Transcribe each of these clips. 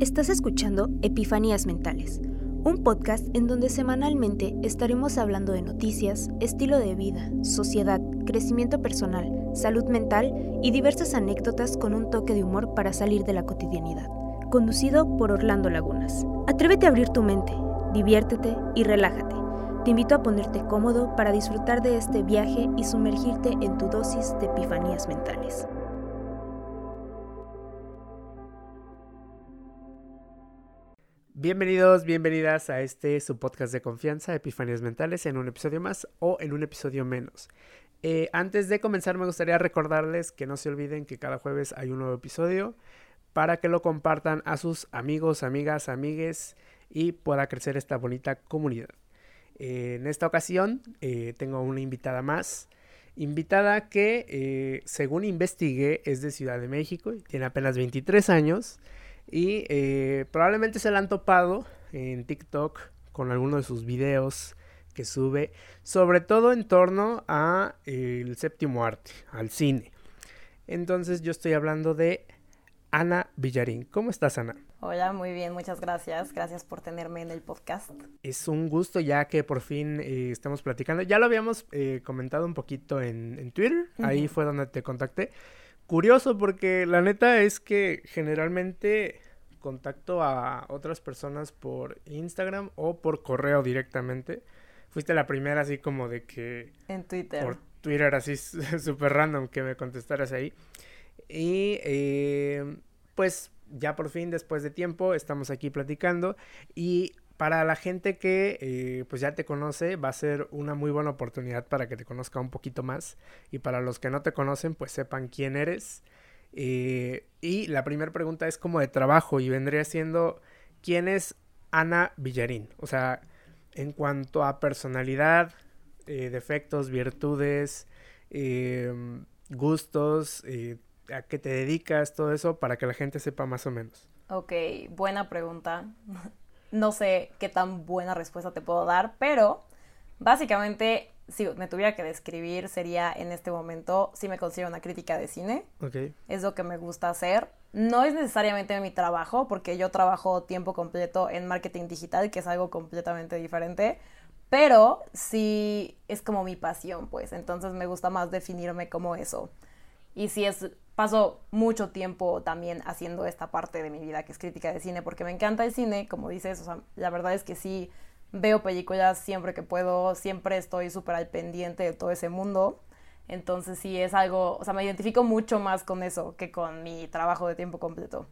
Estás escuchando Epifanías Mentales, un podcast en donde semanalmente estaremos hablando de noticias, estilo de vida, sociedad, crecimiento personal, salud mental y diversas anécdotas con un toque de humor para salir de la cotidianidad. Conducido por Orlando Lagunas. Atrévete a abrir tu mente, diviértete y relájate. Te invito a ponerte cómodo para disfrutar de este viaje y sumergirte en tu dosis de epifanías mentales. Bienvenidos, bienvenidas a este su podcast de confianza, Epifanías Mentales, en un episodio más o en un episodio menos. Eh, antes de comenzar, me gustaría recordarles que no se olviden que cada jueves hay un nuevo episodio para que lo compartan a sus amigos, amigas, amigues y pueda crecer esta bonita comunidad. Eh, en esta ocasión eh, tengo una invitada más. Invitada que, según investigué, es de Ciudad de México y tiene apenas 23 años. Y eh, probablemente se la han topado en TikTok con alguno de sus videos que sube, sobre todo en torno a el séptimo arte, al cine. Entonces yo estoy hablando de Ana Villarín. ¿Cómo estás, Ana? Hola, muy bien, muchas gracias. Gracias por tenerme en el podcast. Es un gusto ya que por fin eh, estamos platicando. Ya lo habíamos eh, comentado un poquito en, Twitter, ahí fue donde te contacté curioso porque la neta es que generalmente contacto a otras personas por Instagram o por correo directamente. Fuiste la primera así como de que... En Twitter. Por Twitter así súper random que me contestaras ahí. Y eh, pues ya por fin, después de tiempo, estamos aquí platicando. Y para la gente que eh, pues ya te conoce va a ser una muy buena oportunidad para que te conozca un poquito más. Y para los que no te conocen pues sepan quién eres. Eh, y la primera pregunta es como de trabajo y vendría siendo quién es Ana Villarín o sea en cuanto a personalidad eh, defectos virtudes gustos a qué te dedicas todo eso para que la gente sepa más o menos. Ok, buena pregunta. No sé qué tan buena respuesta te puedo dar, pero básicamente, si me tuviera que describir, sería en este momento, si me considero una crítica de cine. Okay. Es lo que me gusta hacer. No es necesariamente mi trabajo, porque yo trabajo tiempo completo en marketing digital, que es algo completamente diferente. Pero sí es como mi pasión, pues. Entonces me gusta más definirme como eso. Y si es paso mucho tiempo también haciendo esta parte de mi vida que es crítica de cine porque me encanta el cine, como dices, o sea, la verdad es que sí veo películas siempre que puedo, siempre estoy súper al pendiente de todo ese mundo. Entonces sí es algo, o sea, me identifico mucho más con eso que con mi trabajo de tiempo completo.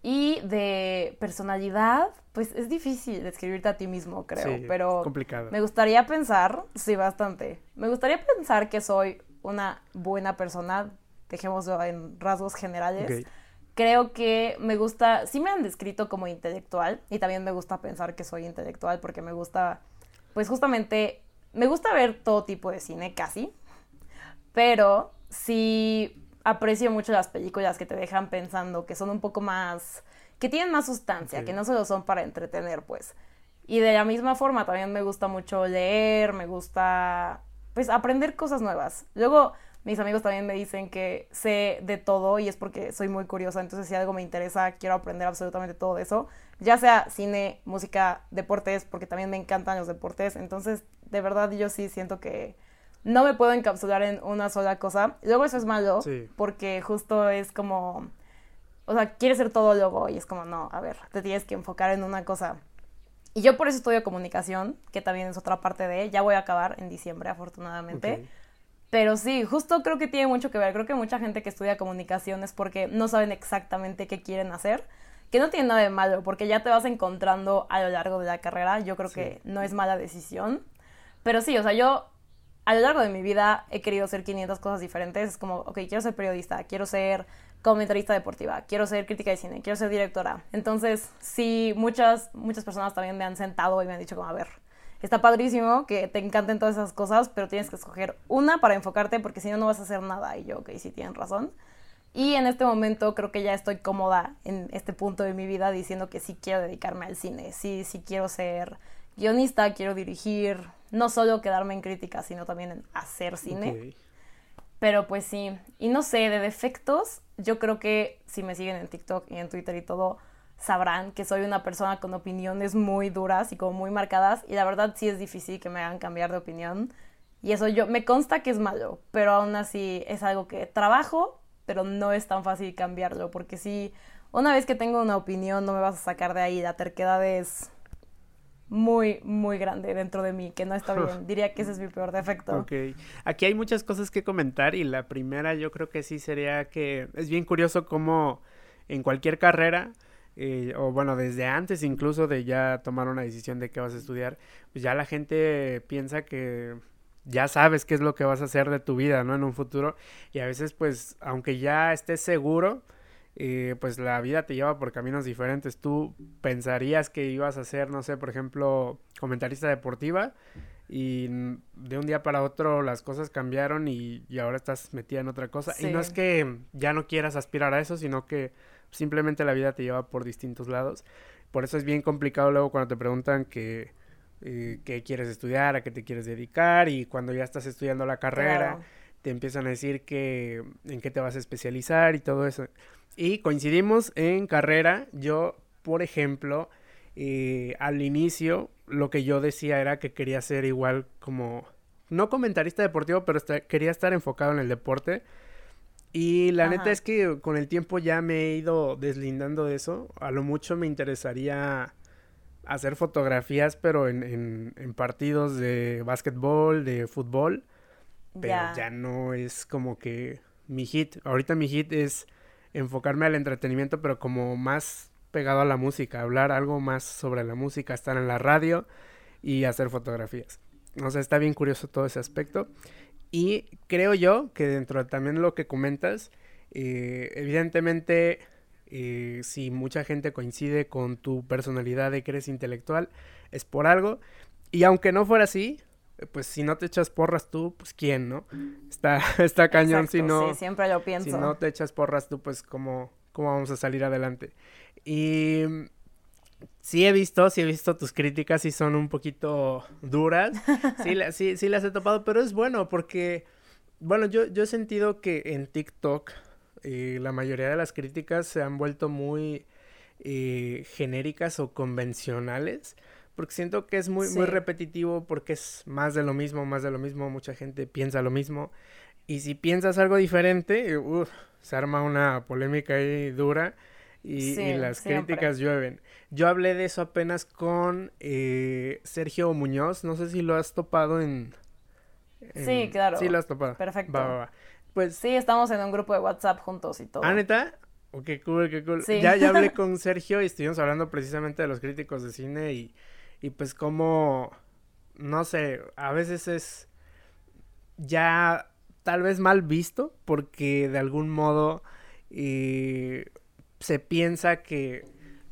Y de personalidad, pues es difícil describirte a ti mismo, creo, pero complicado. me gustaría pensar, sí, bastante. Me gustaría pensar que soy una buena persona, dejémoslo en rasgos generales. Creo que me gusta, sí me han descrito como intelectual y también me gusta pensar que soy intelectual porque me gusta, pues justamente, me gusta ver todo tipo de cine casi, pero sí aprecio mucho las películas que te dejan pensando, que son un poco más, que tienen más sustancia, que no solo son para entretener, pues. Y de la misma forma también me gusta mucho leer, me gusta, pues, aprender cosas nuevas. Luego, mis amigos también me dicen que sé de todo y es porque soy muy curiosa, entonces si algo me interesa, quiero aprender absolutamente todo de eso, ya sea cine, música, deportes, porque también me encantan los deportes, entonces de verdad yo sí siento que no me puedo encapsular en una sola cosa. Luego eso es malo, porque justo es como, o sea, quieres ser todo luego y es como, no, a ver, te tienes que enfocar en una cosa. Y yo por eso estudio comunicación, que también es otra parte de, ya voy a acabar en diciembre afortunadamente. Pero sí, justo creo que tiene mucho que ver. Creo que mucha gente que estudia comunicación es porque no saben exactamente qué quieren hacer. Que no tiene nada de malo, porque ya te vas encontrando a lo largo de la carrera. Yo creo que no es mala decisión. Pero sí, o sea, yo a lo largo de mi vida he querido hacer 500 cosas diferentes. Es como, ok, quiero ser periodista, quiero ser comentarista deportiva, quiero ser crítica de cine, quiero ser directora. Entonces, sí, muchas, muchas personas también me han sentado y me han dicho como, a ver, está padrísimo que te encanten todas esas cosas, pero tienes que escoger una para enfocarte porque si no, no vas a hacer nada. Y yo, ok, sí tienen razón. Y en este momento creo que ya estoy cómoda en este punto de mi vida diciendo que sí quiero dedicarme al cine, sí, sí quiero ser guionista, quiero dirigir, no solo quedarme en crítica, sino también en hacer cine. Pero pues sí, y no sé, de defectos, yo creo que si me siguen en TikTok y en Twitter y todo, sabrán que soy una persona con opiniones muy duras y como muy marcadas y la verdad sí es difícil que me hagan cambiar de opinión y eso yo me consta que es malo, pero aún así es algo que trabajo, pero no es tan fácil cambiarlo porque si una vez que tengo una opinión no me vas a sacar de ahí, la terquedad es muy, muy grande dentro de mí, que no está bien. Diría que ese es mi peor defecto. Ok. Aquí hay muchas cosas que comentar y la primera yo creo que sí sería que es bien curioso cómo en cualquier carrera, eh, o bueno, desde antes incluso de ya tomar una decisión de qué vas a estudiar, pues ya la gente piensa que ya sabes qué es lo que vas a hacer de tu vida, ¿no? En un futuro. Y a veces, pues, aunque ya estés seguro, eh, pues la vida te lleva por caminos diferentes. Tú pensarías que ibas a ser, no sé, por ejemplo, comentarista deportiva y de un día para otro las cosas cambiaron y, ahora estás metida en otra cosa. Y no es que ya no quieras aspirar a eso, sino que simplemente la vida te lleva por distintos lados. Por eso es bien complicado luego cuando te preguntan que eh, qué quieres estudiar, a qué te quieres dedicar y cuando ya estás estudiando la carrera te empiezan a decir que en qué te vas a especializar y todo eso. Y coincidimos en carrera. Yo, por ejemplo, eh, al inicio lo que yo decía era que quería ser igual como, no comentarista deportivo, pero quería estar enfocado en el deporte. Y la neta es que con el tiempo ya me he ido deslindando de eso. A lo mucho me interesaría hacer fotografías, pero en, en, partidos de básquetbol, de fútbol. Pero ya no es como que mi hit. Ahorita mi hit es enfocarme al entretenimiento, pero como más pegado a la música, hablar algo más sobre la música, estar en la radio y hacer fotografías. O sea, está bien curioso todo ese aspecto. Y creo yo que dentro de también lo que comentas, eh, evidentemente, eh, si mucha gente coincide con tu personalidad de que eres intelectual, es por algo. Y aunque no fuera así, pues si no te echas porras tú, pues quién, ¿no? Está, está cañón si no. Sí, siempre lo pienso. Si no te echas porras tú, pues cómo, cómo vamos a salir adelante. Y sí he visto, sí he visto tus críticas y son un poquito duras. Sí, sí, sí las he topado, pero es bueno porque, bueno, yo, yo he sentido que en TikTok eh, la mayoría de las críticas se han vuelto muy eh, genéricas o convencionales porque siento que es muy, muy repetitivo porque es más de lo mismo, más de lo mismo, mucha gente piensa lo mismo. Y si piensas algo diferente, se arma una polémica ahí dura y, las críticas llueven. Yo hablé de eso apenas con eh, Sergio Muñoz, no sé si lo has topado en... Sí, claro. Sí, lo has topado. Perfecto. Pues... Sí, estamos en un grupo de WhatsApp juntos y todo. ¿Ah, neta? Oh, qué cool, qué cool. Ya, ya hablé con Sergio y estuvimos hablando precisamente de los críticos de cine y y pues como, no sé, a veces es ya tal vez mal visto porque de algún modo eh, se piensa que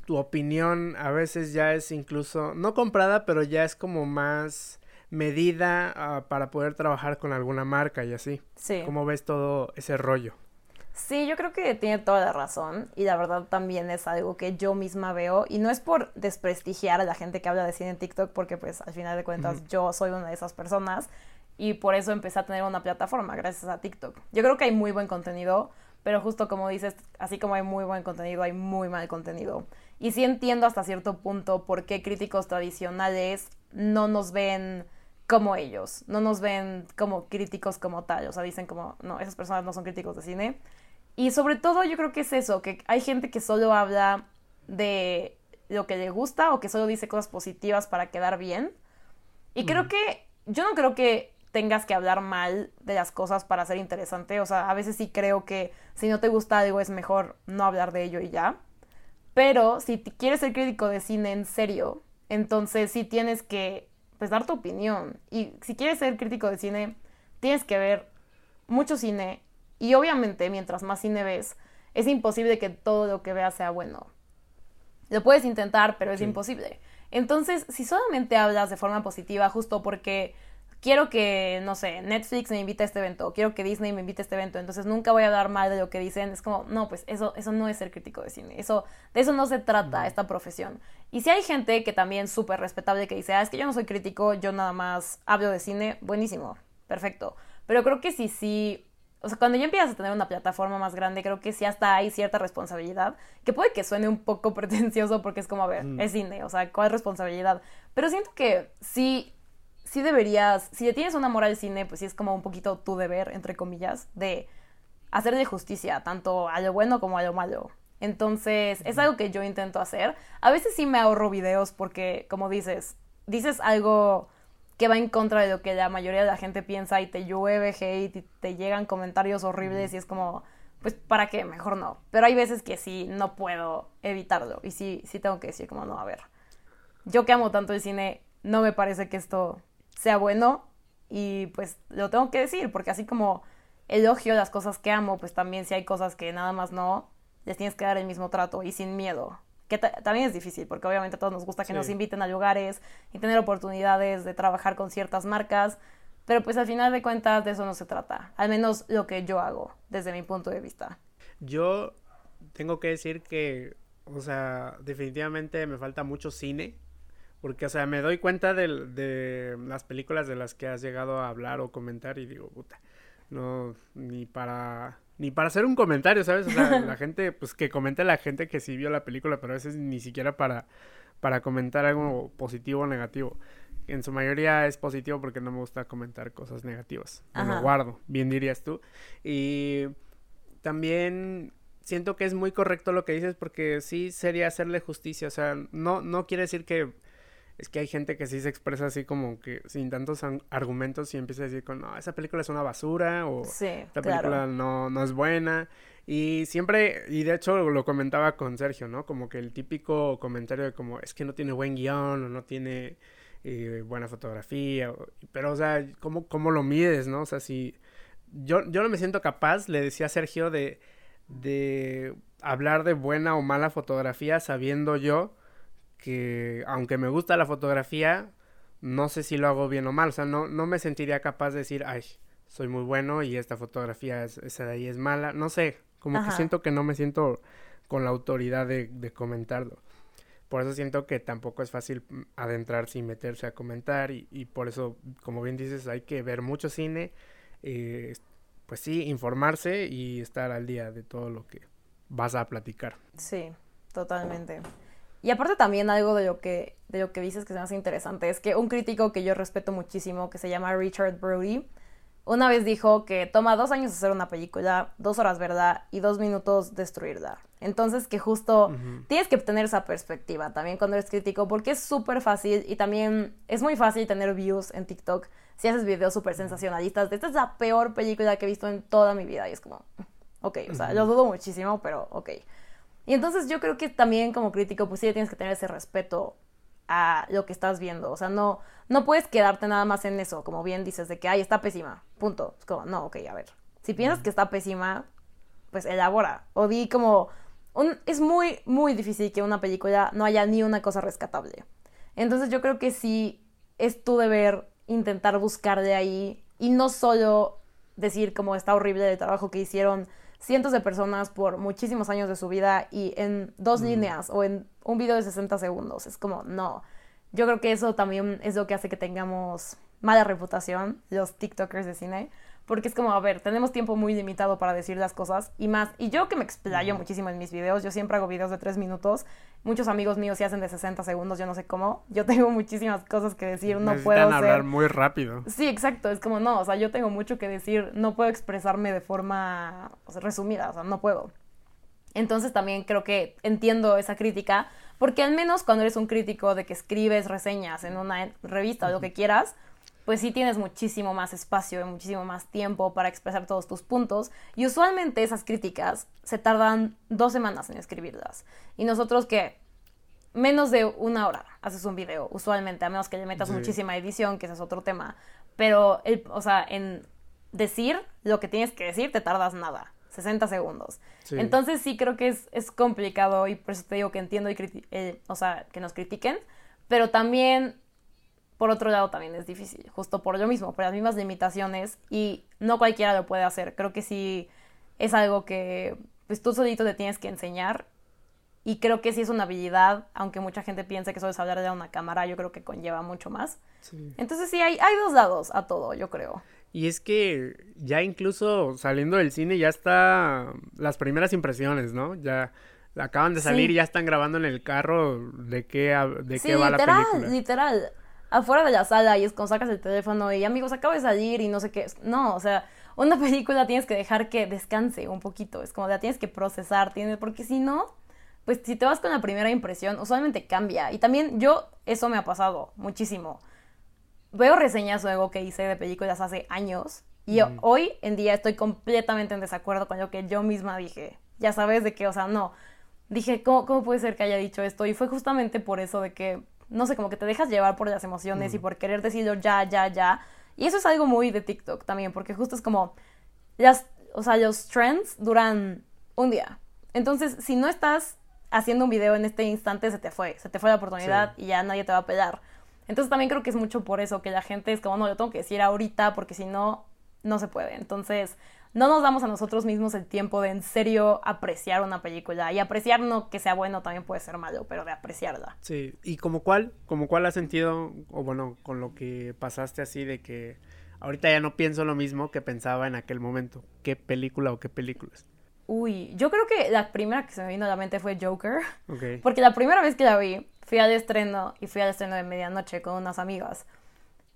tu opinión a veces ya es incluso, no comprada, pero ya es como más medida ah, para poder trabajar con alguna marca y así. Sí. ¿Cómo ves todo ese rollo? Sí, yo creo que tiene toda la razón y la verdad también es algo que yo misma veo y no es por desprestigiar a la gente que habla de cine en TikTok porque pues al final de cuentas yo soy una de esas personas y por eso empecé a tener una plataforma gracias a TikTok. Yo creo que hay muy buen contenido, pero justo como dices, así como hay muy buen contenido, hay muy mal contenido. Y sí entiendo hasta cierto punto por qué críticos tradicionales no nos ven como ellos, no nos ven como críticos como tal, o sea, dicen como, no, esas personas no son críticos de cine y sobre todo yo creo que es eso, que hay gente que solo habla de lo que le gusta o que solo dice cosas positivas para quedar bien. Y creo que yo no creo que tengas que hablar mal de las cosas para ser interesante. O sea, a veces sí creo que si no te gusta algo es mejor no hablar de ello y ya. Pero si quieres ser crítico de cine en serio, entonces sí tienes que pues, dar tu opinión. Y si quieres ser crítico de cine, tienes que ver mucho cine y obviamente, mientras más cine ves, es imposible que todo lo que veas sea bueno. Lo puedes intentar, pero es imposible. Entonces, si solamente hablas de forma positiva, justo porque quiero que, no sé, Netflix me invite a este evento, quiero que Disney me invite a este evento, entonces nunca voy a hablar mal de lo que dicen, es como, no, pues eso, eso no es ser crítico de cine, eso, de eso no se trata esta profesión. Y si hay gente que también súper respetable que dice, ah, es que yo no soy crítico, yo nada más hablo de cine, buenísimo, perfecto. Pero creo que si sí o sea, cuando ya empiezas a tener una plataforma más grande, creo que sí hasta hay cierta responsabilidad, que puede que suene un poco pretencioso porque es como, a ver, mm. es cine, o sea, ¿cuál responsabilidad? Pero siento que sí, sí deberías, si tienes un amor al cine, pues sí es como un poquito tu deber, entre comillas, de hacerle justicia, tanto a lo bueno como a lo malo. Entonces, es algo que yo intento hacer. A veces sí me ahorro videos porque, como dices, dices algo que va en contra de lo que la mayoría de la gente piensa y te llueve hate y te llegan comentarios horribles y es como, pues, ¿para qué? Mejor no. Pero hay veces que sí, no puedo evitarlo y sí, sí tengo que decir como, no, a ver, yo que amo tanto el cine, no me parece que esto sea bueno y pues lo tengo que decir porque así como elogio las cosas que amo, pues también si hay cosas que nada más no, les tienes que dar el mismo trato y sin miedo. Que también es difícil, porque obviamente a todos nos gusta que nos inviten a lugares y tener oportunidades de trabajar con ciertas marcas, pero pues al final de cuentas de eso no se trata, al menos lo que yo hago desde mi punto de vista. Yo tengo que decir que, o sea, definitivamente me falta mucho cine, porque, o sea, me doy cuenta de, de las películas de las que has llegado a hablar o comentar y digo, puta, no, ni para ni para hacer un comentario, ¿sabes? O sea, la gente, pues que comente la gente que sí vio la película, pero a veces ni siquiera para, para comentar algo positivo o negativo. En su mayoría es positivo porque no me gusta comentar cosas negativas. Me lo guardo, bien dirías tú. Y también siento que es muy correcto lo que dices porque sí sería hacerle justicia. O sea, no, no quiere decir que es que hay gente que sí se expresa así como que sin tantos argumentos y empieza a decir con, no, esa película es una basura o esta película no, no es buena. Y siempre, y de hecho lo comentaba con Sergio, ¿no? Como que el típico comentario de como, es que no tiene buen guion o no tiene eh, buena fotografía, pero o sea, ¿cómo, ¿cómo lo mides, no? O sea, si yo, yo no me siento capaz, le decía a Sergio, de, de hablar de buena o mala fotografía sabiendo yo que aunque me gusta la fotografía, no sé si lo hago bien o mal. O sea, no, no me sentiría capaz de decir, ay, soy muy bueno y esta fotografía es, esa de ahí es mala. No sé, como que siento que no me siento con la autoridad de, comentarlo. Por eso siento que tampoco es fácil mm, adentrarse y meterse a comentar y, y por eso, como bien dices, hay que ver mucho cine, eh, pues sí, informarse y estar al día de todo lo que vas a platicar. Sí, totalmente. Y aparte también algo de lo que, de lo que dices que se me hace interesante es que un crítico que yo respeto muchísimo, que se llama Richard Brody, una vez dijo que toma dos años hacer una película, dos horas verla y dos minutos destruirla. Entonces que justo tienes que tener esa perspectiva también cuando eres crítico porque es súper fácil y también es muy fácil tener views en TikTok si haces videos súper sensacionalistas. Esta es la peor película que he visto en toda mi vida y es como, ok, o sea, lo dudo muchísimo, pero ok. Y entonces yo creo que también como crítico, pues sí tienes que tener ese respeto a lo que estás viendo. O sea, no, no puedes quedarte nada más en eso, como bien dices, de que, ay, está pésima, punto. Es como, no, ok, a ver. Si piensas que está pésima, pues elabora. O di como, un, es muy, muy difícil que una película no haya ni una cosa rescatable. Entonces yo creo que sí es tu deber intentar buscar de ahí y no solo decir como está horrible el trabajo que hicieron cientos de personas por muchísimos años de su vida y en dos líneas o en un video de 60 segundos. Es como, no. Yo creo que eso también es lo que hace que tengamos mala reputación los TikTokers de cine, porque es como, a ver, tenemos tiempo muy limitado para decir las cosas y más. Y yo que me explayo muchísimo en mis videos, yo siempre hago videos de tres minutos. Muchos amigos míos se hacen de 60 segundos, yo no sé cómo. Yo tengo muchísimas cosas que decir, no puedo hablar muy rápido. Sí, exacto, es como, no, o sea, yo tengo mucho que decir, no puedo expresarme de forma resumida, o sea, no puedo. Entonces también creo que entiendo esa crítica, porque al menos cuando eres un crítico de que escribes reseñas en una revista o lo que quieras, pues sí tienes muchísimo más espacio y muchísimo más tiempo para expresar todos tus puntos. Y usualmente esas críticas se tardan dos semanas en escribirlas. Y nosotros que menos de una hora haces un video, usualmente, a menos que le metas muchísima edición, que ese es otro tema. Pero, el, o sea, en decir lo que tienes que decir te tardas nada. 60 segundos. Entonces sí creo que es, es, complicado y por eso te digo que entiendo y eh, o sea, que nos critiquen, pero también por otro lado también es difícil, justo por lo mismo, por las mismas limitaciones y no cualquiera lo puede hacer. Creo que sí es algo que pues tú solito te tienes que enseñar y creo que sí es una habilidad, aunque mucha gente piense que solo es hablar de una cámara, yo creo que conlleva mucho más. Entonces sí, hay, hay dos lados a todo, yo creo. Y es que ya incluso saliendo del cine ya está las primeras impresiones, ¿no? Ya acaban de salir y ya están grabando en el carro de qué, de qué va la película. Literal, afuera de la sala y es cuando sacas el teléfono y amigos, acaba de salir y no sé qué. No, o sea, una película tienes que dejar que descanse un poquito. Es como la tienes que procesar, tienes, porque si no, pues si te vas con la primera impresión, usualmente cambia. Y también yo, eso me ha pasado muchísimo veo reseñas luego que hice de películas hace años y hoy en día estoy completamente en desacuerdo con lo que yo misma dije. Ya sabes de qué, o sea, no. Dije, ¿cómo, ¿cómo, puede ser que haya dicho esto? Y fue justamente por eso de que, no sé, como que te dejas llevar por las emociones y por querer decirlo ya, ya, ya. Y eso es algo muy de TikTok también, porque justo es como, las, o sea, los trends duran un día. Entonces, si no estás haciendo un video en este instante, se te fue, se te fue la oportunidad y ya nadie te va a pelar. Entonces también creo que es mucho por eso que la gente es como, no, yo tengo que decir ahorita porque si no, no se puede. Entonces, no nos damos a nosotros mismos el tiempo de en serio apreciar una película. Y apreciar no que sea bueno también puede ser malo, pero de apreciarla. Sí, ¿y como cuál? ¿Como cuál has sentido, o bueno, con lo que pasaste así de que ahorita ya no pienso lo mismo que pensaba en aquel momento? ¿Qué película o qué películas? Uy, yo creo que la primera que se me vino a la mente fue Joker. Porque la primera vez que la vi, fui al estreno y fui al estreno de medianoche con unas amigas.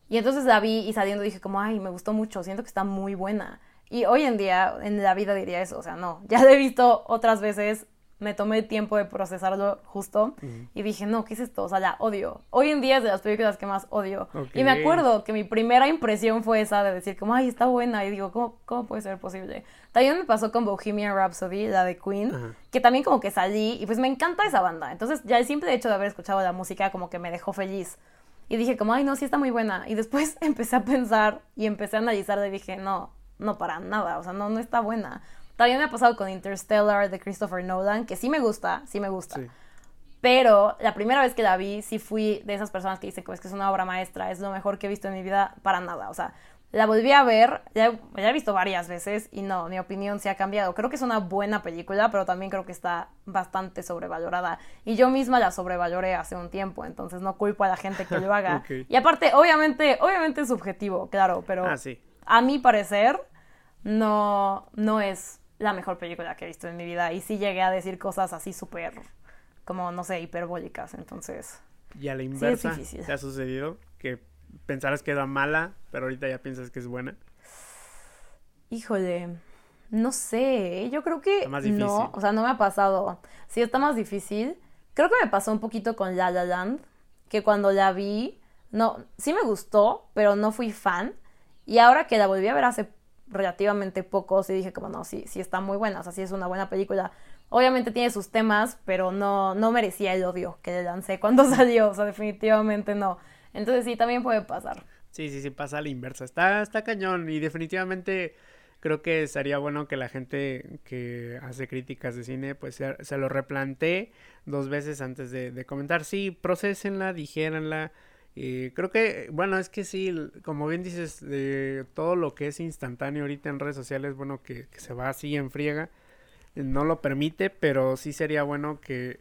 Y entonces la vi y saliendo dije como, ay, me gustó mucho, siento que está muy buena. Y hoy en día, en la vida diría eso, o sea, no, ya la he visto otras veces me tomé tiempo de procesarlo justo y dije, no, ¿qué es esto? O sea, la odio. Hoy en día es de las películas que más odio. Y me acuerdo que mi primera impresión fue esa de decir como, ay, está buena. Y digo, ¿cómo, cómo puede ser posible? También me pasó con Bohemian Rhapsody, la de Queen, que también como que salí y pues me encanta esa banda. Entonces ya el simple hecho de haber escuchado la música como que me dejó feliz. Y dije como, ay, no, sí está muy buena. Y después empecé a pensar y empecé a analizar y dije, no, no para nada, o sea, no, no está buena. También me ha pasado con Interstellar de Christopher Nolan, que sí me gusta, sí me gusta. Pero la primera vez que la vi, sí fui de esas personas que dicen que es, que es una obra maestra, es lo mejor que he visto en mi vida, para nada. O sea, la volví a ver, ya, ya, he visto varias veces y no, mi opinión se ha cambiado. Creo que es una buena película, pero también creo que está bastante sobrevalorada. Y yo misma la sobrevaloré hace un tiempo, entonces no culpo a la gente que lo haga. Y aparte, obviamente, obviamente es subjetivo, claro, pero ah, a mi parecer no, no es la mejor película que he visto en mi vida. Y sí llegué a decir cosas así súper, como, no sé, hiperbólicas. Entonces... Y a la inversa, ¿te ha sucedido que pensaras que era mala, pero ahorita ya piensas que es buena? Híjole, no sé, yo creo que no, o sea, no me ha pasado. Sí, está más difícil. Creo que me pasó un poquito con La La Land, que cuando la vi, no, sí me gustó, pero no fui fan. Y ahora que la volví a ver hace relativamente pocos y dije como no, sí, sí está muy buena, o sea, sí es una buena película. Obviamente tiene sus temas, pero no, no merecía el odio que le lancé cuando salió, o sea, definitivamente no. Entonces sí, también puede pasar. Sí, sí, sí, pasa a la inversa. Está, está cañón y definitivamente creo que sería bueno que la gente que hace críticas de cine pues se, lo replantee dos veces antes de, de comentar. Sí, procesenla, dijéranla y creo que, bueno, es que sí, como bien dices, todo lo que es instantáneo ahorita en redes sociales, bueno, que, se va así en friega, eh, no lo permite, pero sí sería bueno que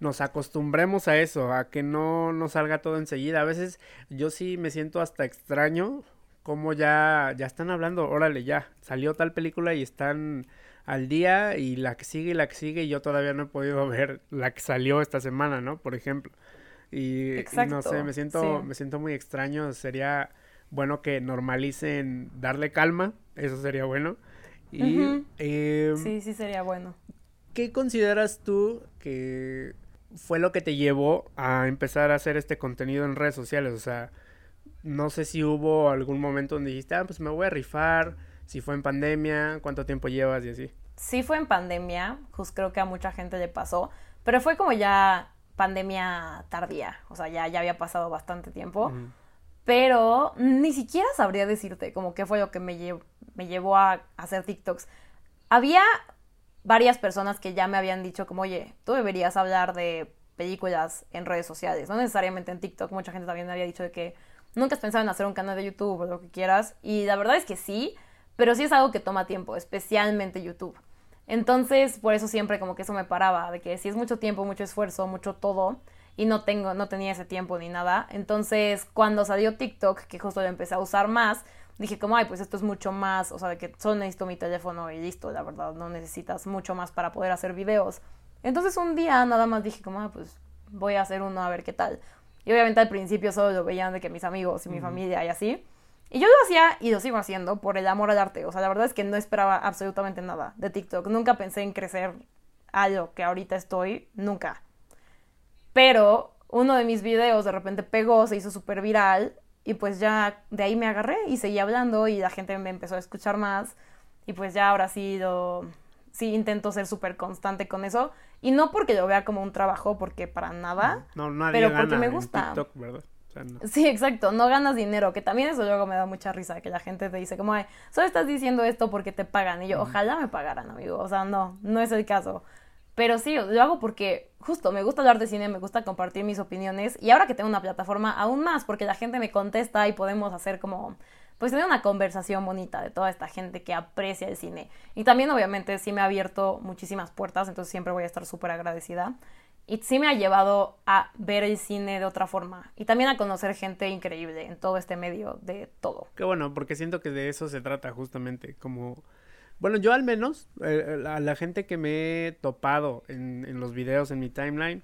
nos acostumbremos a eso, a que no nos salga todo enseguida. A veces yo sí me siento hasta extraño como ya, ya están hablando, órale, ya, salió tal película y están al día y la que sigue y la que sigue y yo todavía no he podido ver la que salió esta semana, ¿no? Por ejemplo. Y, no sé, me siento, me siento muy extraño. Sería bueno que normalicen darle calma, eso sería bueno. Y, em, sí, sí sería bueno. ¿Qué consideras tú que fue lo que te llevó a empezar a hacer este contenido en redes sociales? O sea, no sé si hubo algún momento donde dijiste, ah, pues me voy a rifar, si fue en pandemia, cuánto tiempo llevas y así. Sí fue en pandemia, pues creo que a mucha gente le pasó, pero fue como ya pandemia tardía, o sea, ya, ya había pasado bastante tiempo, pero ni siquiera sabría decirte como qué fue lo que me, me llevó a hacer TikToks. Había varias personas que ya me habían dicho como, oye, tú deberías hablar de películas en redes sociales, no necesariamente en TikTok, mucha gente también me había dicho de que nunca has pensado en hacer un canal de YouTube o lo que quieras, y la verdad es que sí, pero sí es algo que toma tiempo, especialmente YouTube. Entonces, por eso siempre como que eso me paraba, de que si es mucho tiempo, mucho esfuerzo, mucho todo, y no tengo, no tenía ese tiempo ni nada. Entonces, cuando salió TikTok, que justo lo empecé a usar más, dije como, ay, pues esto es mucho más, o sea, de que solo necesito mi teléfono y listo, la verdad, no necesitas mucho más para poder hacer videos. Entonces un día nada más dije como, ah, pues voy a hacer uno a ver qué tal. Y obviamente al principio solo lo veían de que mis amigos y mi familia y así. Y yo lo hacía y lo sigo haciendo por el amor al arte. O sea, la verdad es que no esperaba absolutamente nada de TikTok. Nunca pensé en crecer a lo que ahorita estoy. Nunca. Pero uno de mis videos de repente pegó, se hizo súper viral. Y pues ya de ahí me agarré y seguí hablando y la gente me empezó a escuchar más. Y pues ya ahora sí lo... Sí intento ser súper constante con eso. Y no porque lo vea como un trabajo, porque para nada. No, nadie pero porque me gusta. TikTok, ¿verdad? Sí, exacto, no ganas dinero, que también eso luego me da mucha risa, que la gente te dice como, Ay, solo estás diciendo esto porque te pagan, y yo, ojalá me pagaran, amigo, o sea, no, no es el caso. Pero sí, lo hago porque justo me gusta hablar de cine, me gusta compartir mis opiniones, y ahora que tengo una plataforma, aún más, porque la gente me contesta y podemos hacer como pues tener una conversación bonita de toda esta gente que aprecia el cine. Y también obviamente sí me ha abierto muchísimas puertas, entonces siempre voy a estar súper agradecida y sí me ha llevado a ver el cine de otra forma y también a conocer gente increíble en todo este medio de todo. Qué bueno, porque siento que de eso se trata justamente, como... Bueno, yo al menos, eh, a la gente que me he topado en, los videos, en mi timeline,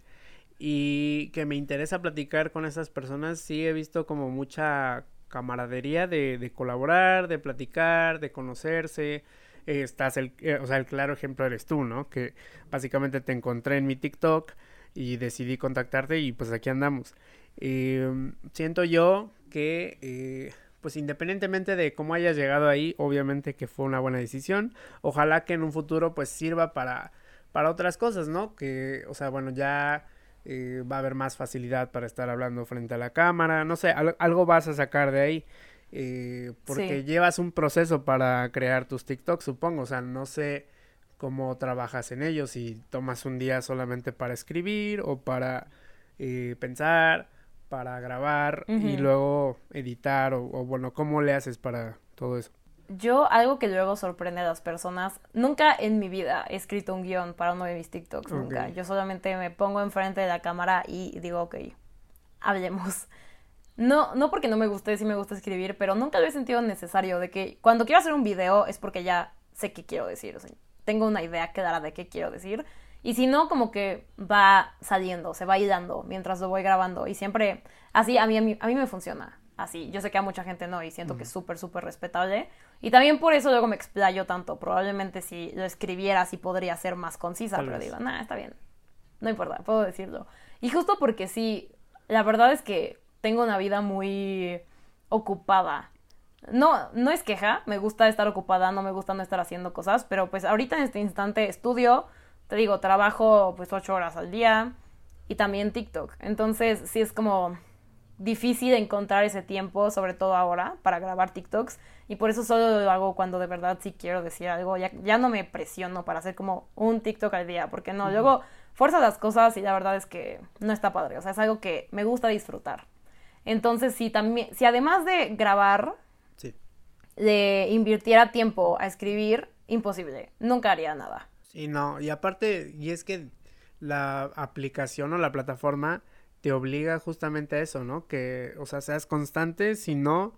y que me interesa platicar con esas personas, sí he visto como mucha camaradería de, de colaborar, de platicar, de conocerse, estás el, eh, o sea, el claro ejemplo eres tú, ¿no? Que básicamente te encontré en mi TikTok y decidí contactarte y pues aquí andamos. Em, siento yo que, eh, pues independientemente de cómo hayas llegado ahí, obviamente que fue una buena decisión. Ojalá que en un futuro pues sirva para, para otras cosas, ¿no? Que, o sea, bueno, ya eh, va a haber más facilidad para estar hablando frente a la cámara, no sé, algo vas a sacar de ahí. Eh, porque llevas un proceso para crear tus TikToks, supongo, o sea, no sé cómo trabajas en ellos, si tomas un día solamente para escribir o para eh, pensar, para grabar y luego editar o, bueno, ¿cómo le haces para todo eso? Yo, algo que luego sorprende a las personas, nunca en mi vida he escrito un guion para uno de mis TikToks, nunca. Yo solamente me pongo enfrente de la cámara y digo, ok, hablemos. No, no porque no me guste, sí me gusta escribir, pero nunca lo he sentido necesario de que cuando quiero hacer un video es porque ya sé qué quiero decir. O sea, tengo una idea clara de qué quiero decir. Y si no, como que va saliendo, se va hilando mientras lo voy grabando. Y siempre, así a mí, a mí, a mí me funciona. Así, yo sé que a mucha gente no y siento que es súper, súper respetable. Y también por eso luego me explayo tanto. Probablemente si lo escribiera sí podría ser más concisa, pero digo, nada, está bien. No importa, puedo decirlo. Y justo porque sí, la verdad es que tengo una vida muy ocupada. No, no es queja, me gusta estar ocupada, no me gusta no estar haciendo cosas, pero pues ahorita en este instante estudio, te digo, trabajo pues ocho horas al día y también TikTok. Entonces sí es como difícil encontrar ese tiempo, sobre todo ahora, para grabar TikToks. Y por eso solo lo hago cuando de verdad sí quiero decir algo. Ya, ya no me presiono para hacer como un TikTok al día, porque no, luego fuerza las cosas y la verdad es que no está padre. O sea, es algo que me gusta disfrutar. Entonces, si también, si además de grabar, le invirtiera tiempo a escribir, imposible. Nunca haría nada. Sí, no, y aparte, y es que la aplicación o la plataforma te obliga justamente a eso, ¿no? Que, o sea, seas constante, si no,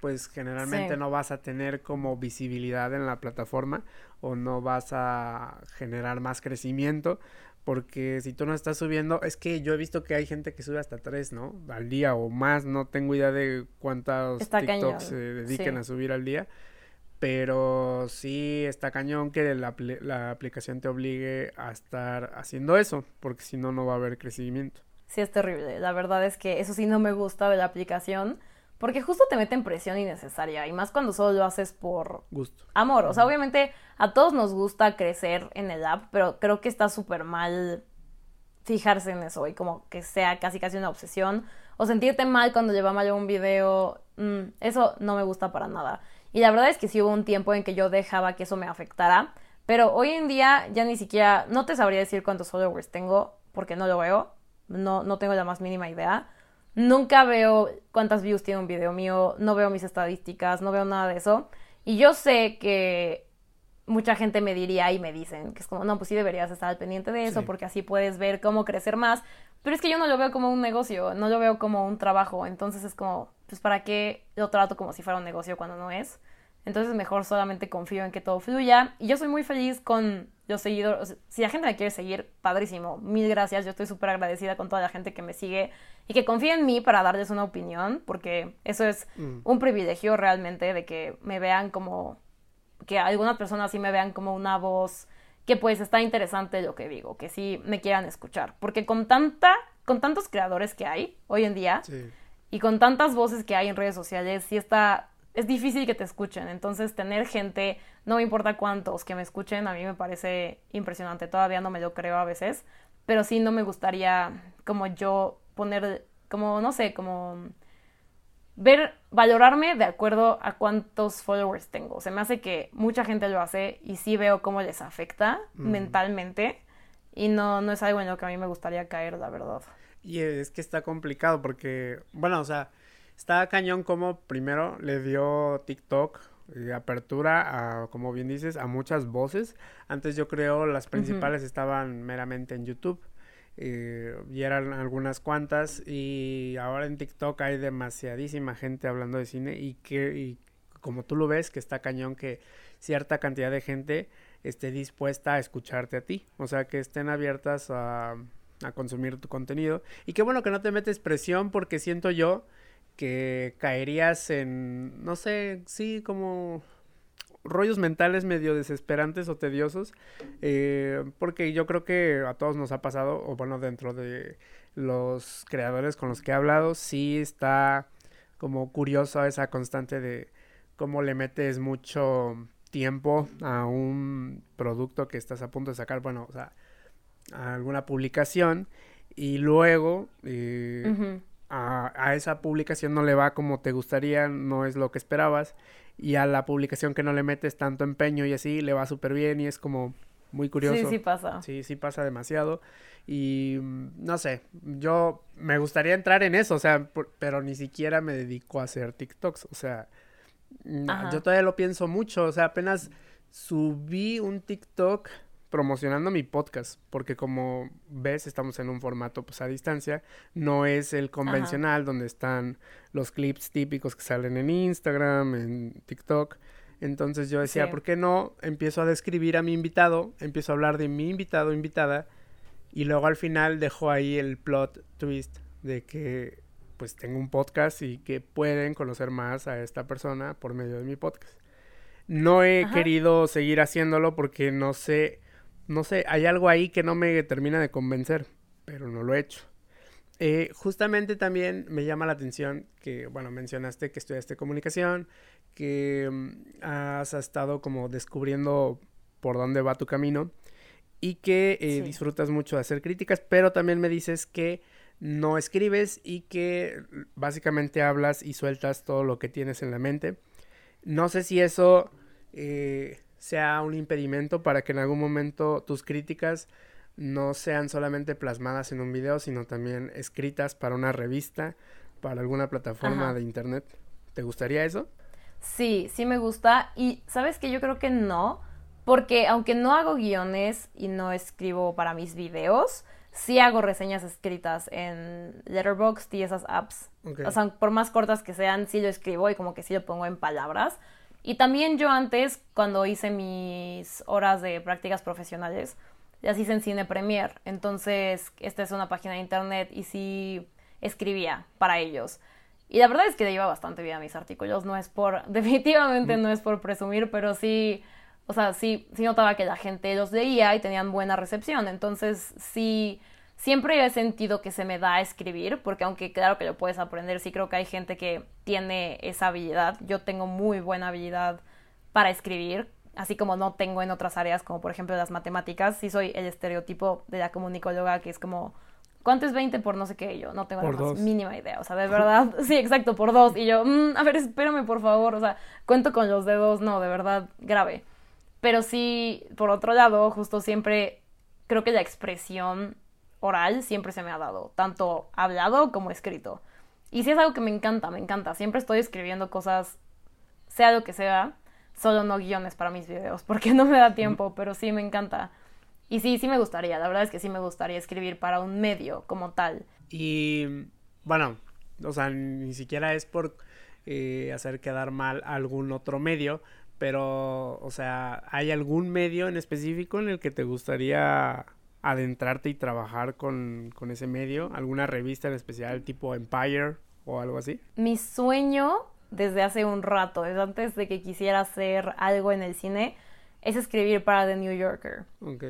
pues generalmente no vas a tener como visibilidad en la plataforma o no vas a generar más crecimiento porque si tú no estás subiendo, es que yo he visto que hay gente que sube hasta tres, ¿no? Al día o más, no tengo idea de cuántos TikToks se dediquen a subir al día. Pero sí está cañón que la, la aplicación te obligue a estar haciendo eso, porque si no, no va a haber crecimiento. Sí, es terrible. La verdad es que eso sí no me gusta de la aplicación porque justo te meten presión innecesaria y más cuando solo lo haces por gusto. Amor, o sea, obviamente a todos nos gusta crecer en el app, pero creo que está súper mal fijarse en eso y como que sea casi casi una obsesión o sentirte mal cuando lleva mal un video, mm, eso no me gusta para nada. Y la verdad es que sí hubo un tiempo en que yo dejaba que eso me afectara, pero hoy en día ya ni siquiera, no te sabría decir cuántos followers tengo porque no lo veo, no, no tengo la más mínima idea Nunca veo cuántas views tiene un video mío, no veo mis estadísticas, no veo nada de eso. Y yo sé que mucha gente me diría y me dicen que es como, no, pues sí deberías estar al pendiente de eso porque así puedes ver cómo crecer más. Pero es que yo no lo veo como un negocio, no lo veo como un trabajo. Entonces es como, pues para qué lo trato como si fuera un negocio cuando no es. Entonces mejor solamente confío en que todo fluya. Y yo soy muy feliz con los seguidores. si la gente me quiere seguir, padrísimo. Mil gracias. Yo estoy súper agradecida con toda la gente que me sigue y que confía en mí para darles una opinión, porque eso es mm. un privilegio realmente de que me vean como que algunas personas sí me vean como una voz que pues está interesante lo que digo, que sí me quieran escuchar, porque con tanta con tantos creadores que hay hoy en día y con tantas voces que hay en redes sociales, sí está es difícil que te escuchen, entonces tener gente, no me importa cuántos que me escuchen, a mí me parece impresionante, todavía no me lo creo a veces, pero sí no me gustaría como yo poner como no sé, como ver, valorarme de acuerdo a cuántos followers tengo. Se me hace que mucha gente lo hace y sí veo cómo les afecta mm. mentalmente y no, no es algo en lo que a mí me gustaría caer, la verdad. Y es que está complicado porque, bueno, o sea, está cañón como primero le dio TikTok de eh, apertura a, como bien dices, a muchas voces. Antes yo creo las principales estaban meramente en YouTube eh, y eran algunas cuantas y ahora en TikTok hay demasiadísima gente hablando de cine y que y como tú lo ves que está cañón que cierta cantidad de gente esté dispuesta a escucharte a ti, o sea que estén abiertas a, a consumir tu contenido. Y qué bueno que no te metes presión porque siento yo que caerías en no sé, sí como rollos mentales medio desesperantes o tediosos, eh, porque yo creo que a todos nos ha pasado, o bueno, dentro de los creadores con los que he hablado, sí está como curioso esa constante de cómo le metes mucho tiempo a un producto que estás a punto de sacar, bueno, o sea, a alguna publicación y luego eh, a, a, esa publicación no le va como te gustaría, no es lo que esperabas y a la publicación que no le metes tanto empeño y así le va súper bien y es como muy curioso. Sí, sí pasa. Sí, sí pasa demasiado. Y mm, no sé, yo me gustaría entrar en eso, o sea, pero ni siquiera me dedico a hacer TikToks, o sea, yo todavía lo pienso mucho, o sea, apenas subí un TikTok promocionando mi podcast, porque como ves, estamos en un formato pues a distancia, no es el convencional donde están los clips típicos que salen en Instagram, en TikTok. Entonces yo decía, ¿por qué no empiezo a describir a mi invitado, empiezo a hablar de mi invitado, invitada, y luego al final dejo ahí el plot twist de que pues tengo un podcast y que pueden conocer más a esta persona por medio de mi podcast. No he querido seguir haciéndolo porque no sé no sé, hay algo ahí que no me termina de convencer, pero no lo he hecho. Eh, justamente también me llama la atención que, bueno, mencionaste que estudiaste comunicación, que mm, has estado como descubriendo por dónde va tu camino y que eh, disfrutas mucho de hacer críticas, pero también me dices que no escribes y que básicamente hablas y sueltas todo lo que tienes en la mente. No sé si eso eh, sea un impedimento para que en algún momento tus críticas no sean solamente plasmadas en un video, sino también escritas para una revista, para alguna plataforma de internet. ¿Te gustaría eso? Sí, sí me gusta. Y sabes que yo creo que no, porque aunque no hago guiones y no escribo para mis videos, sí hago reseñas escritas en Letterboxd y esas apps. O sea, por más cortas que sean, sí lo escribo y como que sí lo pongo en palabras. Y también yo antes, cuando hice mis horas de prácticas profesionales, las hice en Cine Premier. Entonces, esta es una página de internet y sí escribía para ellos. Y la verdad es que le iba bastante bien a mis artículos. No es por, definitivamente no es por presumir, pero sí, o sea, sí, sí notaba que la gente los leía y tenían buena recepción. Entonces, sí siempre he sentido que se me da a escribir, porque aunque claro que lo puedes aprender, sí creo que hay gente que tiene esa habilidad. Yo tengo muy buena habilidad para escribir, así como no tengo en otras áreas, como por ejemplo las matemáticas. Sí soy el estereotipo de la comunicóloga que es como, ¿cuánto es 20 por no sé qué? yo no tengo la más mínima idea. O sea, de verdad, sí, exacto, por dos. Y yo, mm, a ver, espérame por favor. O sea, cuento con los dedos, no, de verdad, grave. Pero sí, por otro lado, justo siempre creo que la expresión oral siempre se me ha dado, tanto hablado como escrito. Y sí es algo que me encanta, me encanta. Siempre estoy escribiendo cosas, sea lo que sea. solo no guiones para mis videos, porque no me da tiempo, pero sí me encanta. Y sí, sí me gustaría, la verdad es que sí me gustaría escribir para un medio como tal. Y bueno, o sea, ni siquiera es por eh, hacer quedar mal algún otro medio, pero, o sea, ¿hay algún medio en específico en el que te gustaría adentrarte y trabajar con, con ese medio? ¿Alguna revista en especial tipo Empire o algo así? Mi sueño desde hace un rato, desde antes de que quisiera hacer algo en el cine, es escribir para The New Yorker.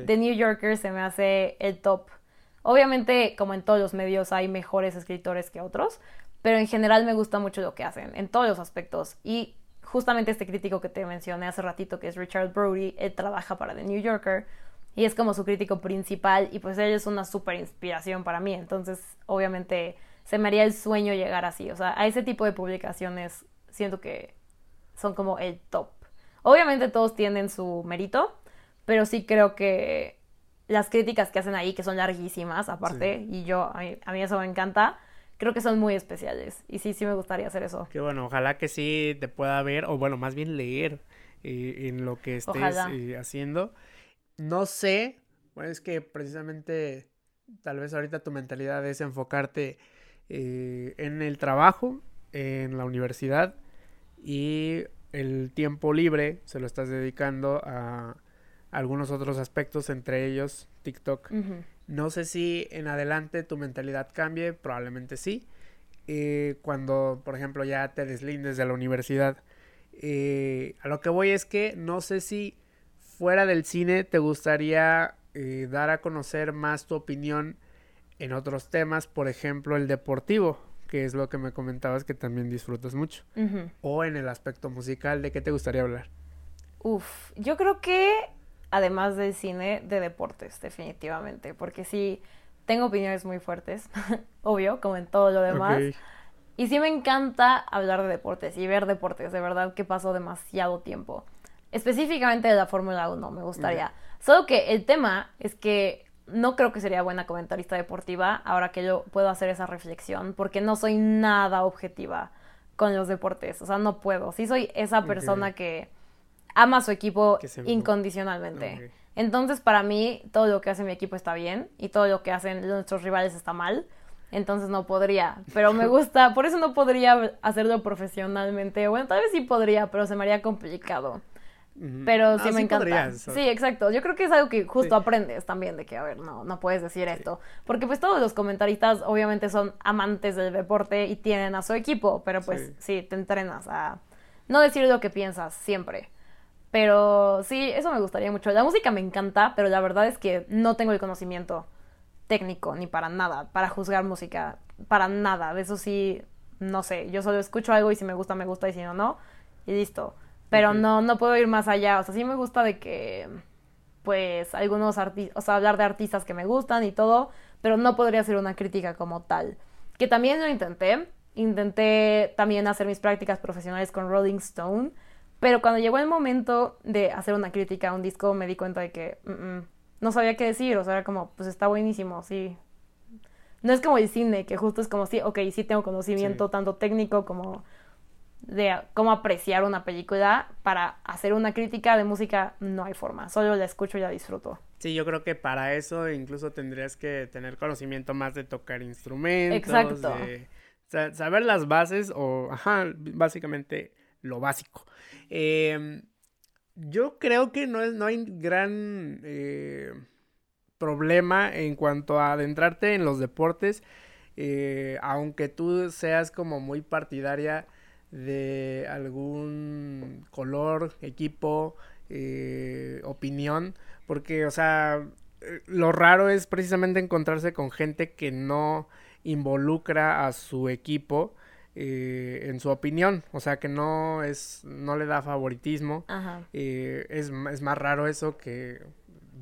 The New Yorker se me hace el top. Obviamente, como en todos los medios, hay mejores escritores que otros, pero en general me gusta mucho lo que hacen, en todos los aspectos. Y justamente este crítico que te mencioné hace ratito, que es Richard Brody, él trabaja para The New Yorker y es como su crítico principal y pues él es una súper inspiración para mí. Entonces, obviamente, se me haría el sueño llegar así. O sea, a ese tipo de publicaciones siento que son como el top. Obviamente todos tienen su mérito, pero sí creo que las críticas que hacen ahí, que son larguísimas aparte, y yo, a mí, eso me encanta, creo que son muy especiales. Y sí, sí me gustaría hacer eso. Que bueno, ojalá que sí te pueda ver, o bueno, más bien leer eh, en lo que estés eh, haciendo. No sé, bueno, es que precisamente tal vez ahorita tu mentalidad es enfocarte eh, en el trabajo, en la universidad y el tiempo libre se lo estás dedicando a algunos otros aspectos, entre ellos TikTok. No sé si en adelante tu mentalidad cambie, probablemente sí. Eh, cuando, por ejemplo, ya te deslindes de la universidad. Eh, a lo que voy es que no sé si fuera del cine te gustaría eh, dar a conocer más tu opinión en otros temas, por ejemplo, el deportivo que es lo que me comentabas que también disfrutas mucho. O en el aspecto musical, ¿de qué te gustaría hablar? Uf, yo creo que además del cine, de deportes, definitivamente, porque sí, tengo opiniones muy fuertes, obvio, como en todo lo demás. Y sí me encanta hablar de deportes y ver deportes, de verdad que paso demasiado tiempo. Específicamente de la Fórmula 1, me gustaría. Solo que el tema es que no creo que sería buena comentarista deportiva ahora que yo puedo hacer esa reflexión, porque no soy nada objetiva con los deportes, o sea, no puedo. Sí soy esa persona que ama a su equipo incondicionalmente. Entonces, para mí, todo lo que hace mi equipo está bien y todo lo que hacen nuestros rivales está mal. Entonces no podría, pero me gusta, por eso no podría hacerlo profesionalmente. Bueno, tal vez sí podría, pero se me haría complicado. Pero sí me encanta. Sí, exacto. Yo creo que es algo que justo aprendes también de que, a ver, no, no puedes decir esto. Porque pues todos los comentaristas obviamente son amantes del deporte y tienen a su equipo, pero pues sí, te entrenas a no decir lo que piensas siempre. Pero sí, eso me gustaría mucho. La música me encanta, pero la verdad es que no tengo el conocimiento técnico ni para nada, para juzgar música, para nada. De eso sí, no sé. Yo solo escucho algo y si me gusta, me gusta y si no, no. Y listo. Pero no, no puedo ir más allá. O sea, sí me gusta de que, pues, algunos artistas, o sea, hablar de artistas que me gustan y todo, pero no podría hacer una crítica como tal. Que también lo intenté. Intenté también hacer mis prácticas profesionales con Rolling Stone, pero cuando llegó el momento de hacer una crítica a un disco, me di cuenta de que mm, mm, no sabía qué decir. O sea, era como, pues está buenísimo, sí. No es como el cine, que justo es como, sí, ok, sí tengo conocimiento tanto técnico como de cómo apreciar una película para hacer una crítica de música no hay forma, solo la escucho y la disfruto. Sí, yo creo que para eso incluso tendrías que tener conocimiento más de tocar instrumentos, Exacto. de saber las bases o, ajá, básicamente lo básico. Em, yo creo que no, es, no hay gran eh, problema en cuanto a adentrarte en los deportes, eh, aunque tú seas como muy partidaria de algún color, equipo, eh, opinión, porque, o sea, eh, lo raro es precisamente encontrarse con gente que no involucra a su equipo eh, en su opinión, o sea, que no es, no le da favoritismo. es, es más raro eso que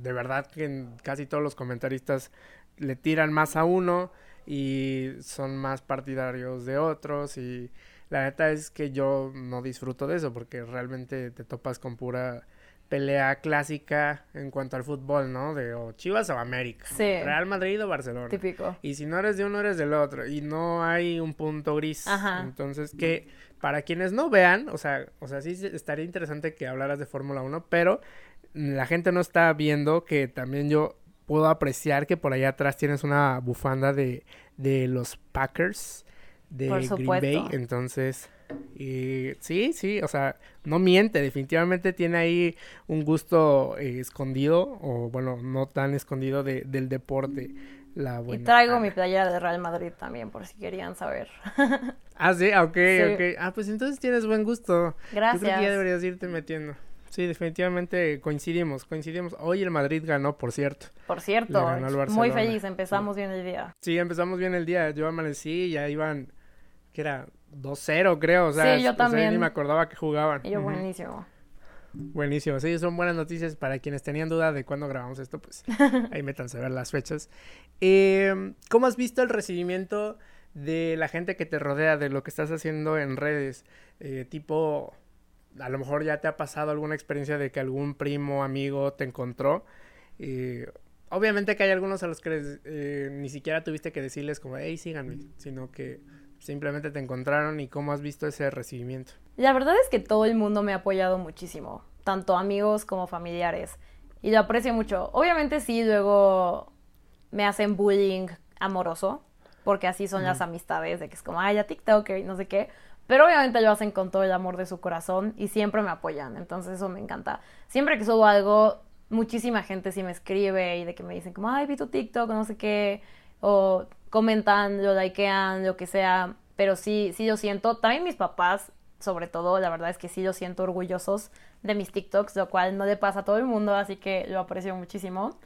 de verdad que en casi todos los comentaristas le tiran más a uno y son más partidarios de otros y la neta es que yo no disfruto de eso porque realmente te topas con pura pelea clásica en cuanto al fútbol, ¿no? De o Chivas o América. Sí. Real Madrid o Barcelona. Típico. Y si no eres de uno, eres del otro. Y no hay un punto gris. Ajá. Entonces, que para quienes no vean, o sea, o sea, sí estaría interesante que hablaras de Fórmula 1, pero la gente no está viendo que también yo puedo apreciar que por allá atrás tienes una bufanda de, de los Packers de Green Bay. Entonces, y sí, sí, o sea, no miente, definitivamente tiene ahí un gusto eh, escondido, o bueno, no tan escondido de, del deporte. La buena. Y traigo mi playera de Real Madrid también, por si querían saber. ah, sí, ok, ok. Ah, pues entonces tienes buen gusto. Gracias. Yo creo que ya deberías irte metiendo. Sí, definitivamente coincidimos, coincidimos. Hoy el Madrid ganó, por cierto. Por cierto, muy feliz, empezamos bien el día. Sí, empezamos bien el día. Yo amanecí, ya iban, que era 2-0 creo, o sea, sí, yo también. ni me acordaba que jugaban. Y yo buenísimo. Buenísimo, sí, son buenas noticias para quienes tenían duda de cuándo grabamos esto, pues ahí métanse a ver las fechas. Eh, ¿Cómo has visto el recibimiento de la gente que te rodea, de lo que estás haciendo en redes? Eh, tipo, a lo mejor ya te ha pasado alguna experiencia de que algún primo, amigo te encontró. Eh, obviamente que hay algunos a los que eh, ni siquiera tuviste que decirles como, hey, síganme, sino que simplemente te encontraron y cómo has visto ese recibimiento. La verdad es que todo el mundo me ha apoyado muchísimo, tanto amigos como familiares, y lo aprecio mucho. Obviamente sí, luego me hacen bullying amoroso, porque así son las amistades, de que es como, ay, ya TikToker y no sé qué. Pero obviamente lo hacen con todo el amor de su corazón y siempre me apoyan, entonces eso me encanta. Siempre que subo algo, muchísima gente sí me escribe y de que me dicen como, ay, vi tu TikTok, no sé qué, o comentan, lo likean, lo que sea, pero sí, sí yo siento, también mis papás, sobre todo, la verdad es que sí yo siento orgullosos de mis TikToks, lo cual no le pasa a todo el mundo, así que lo aprecio muchísimo.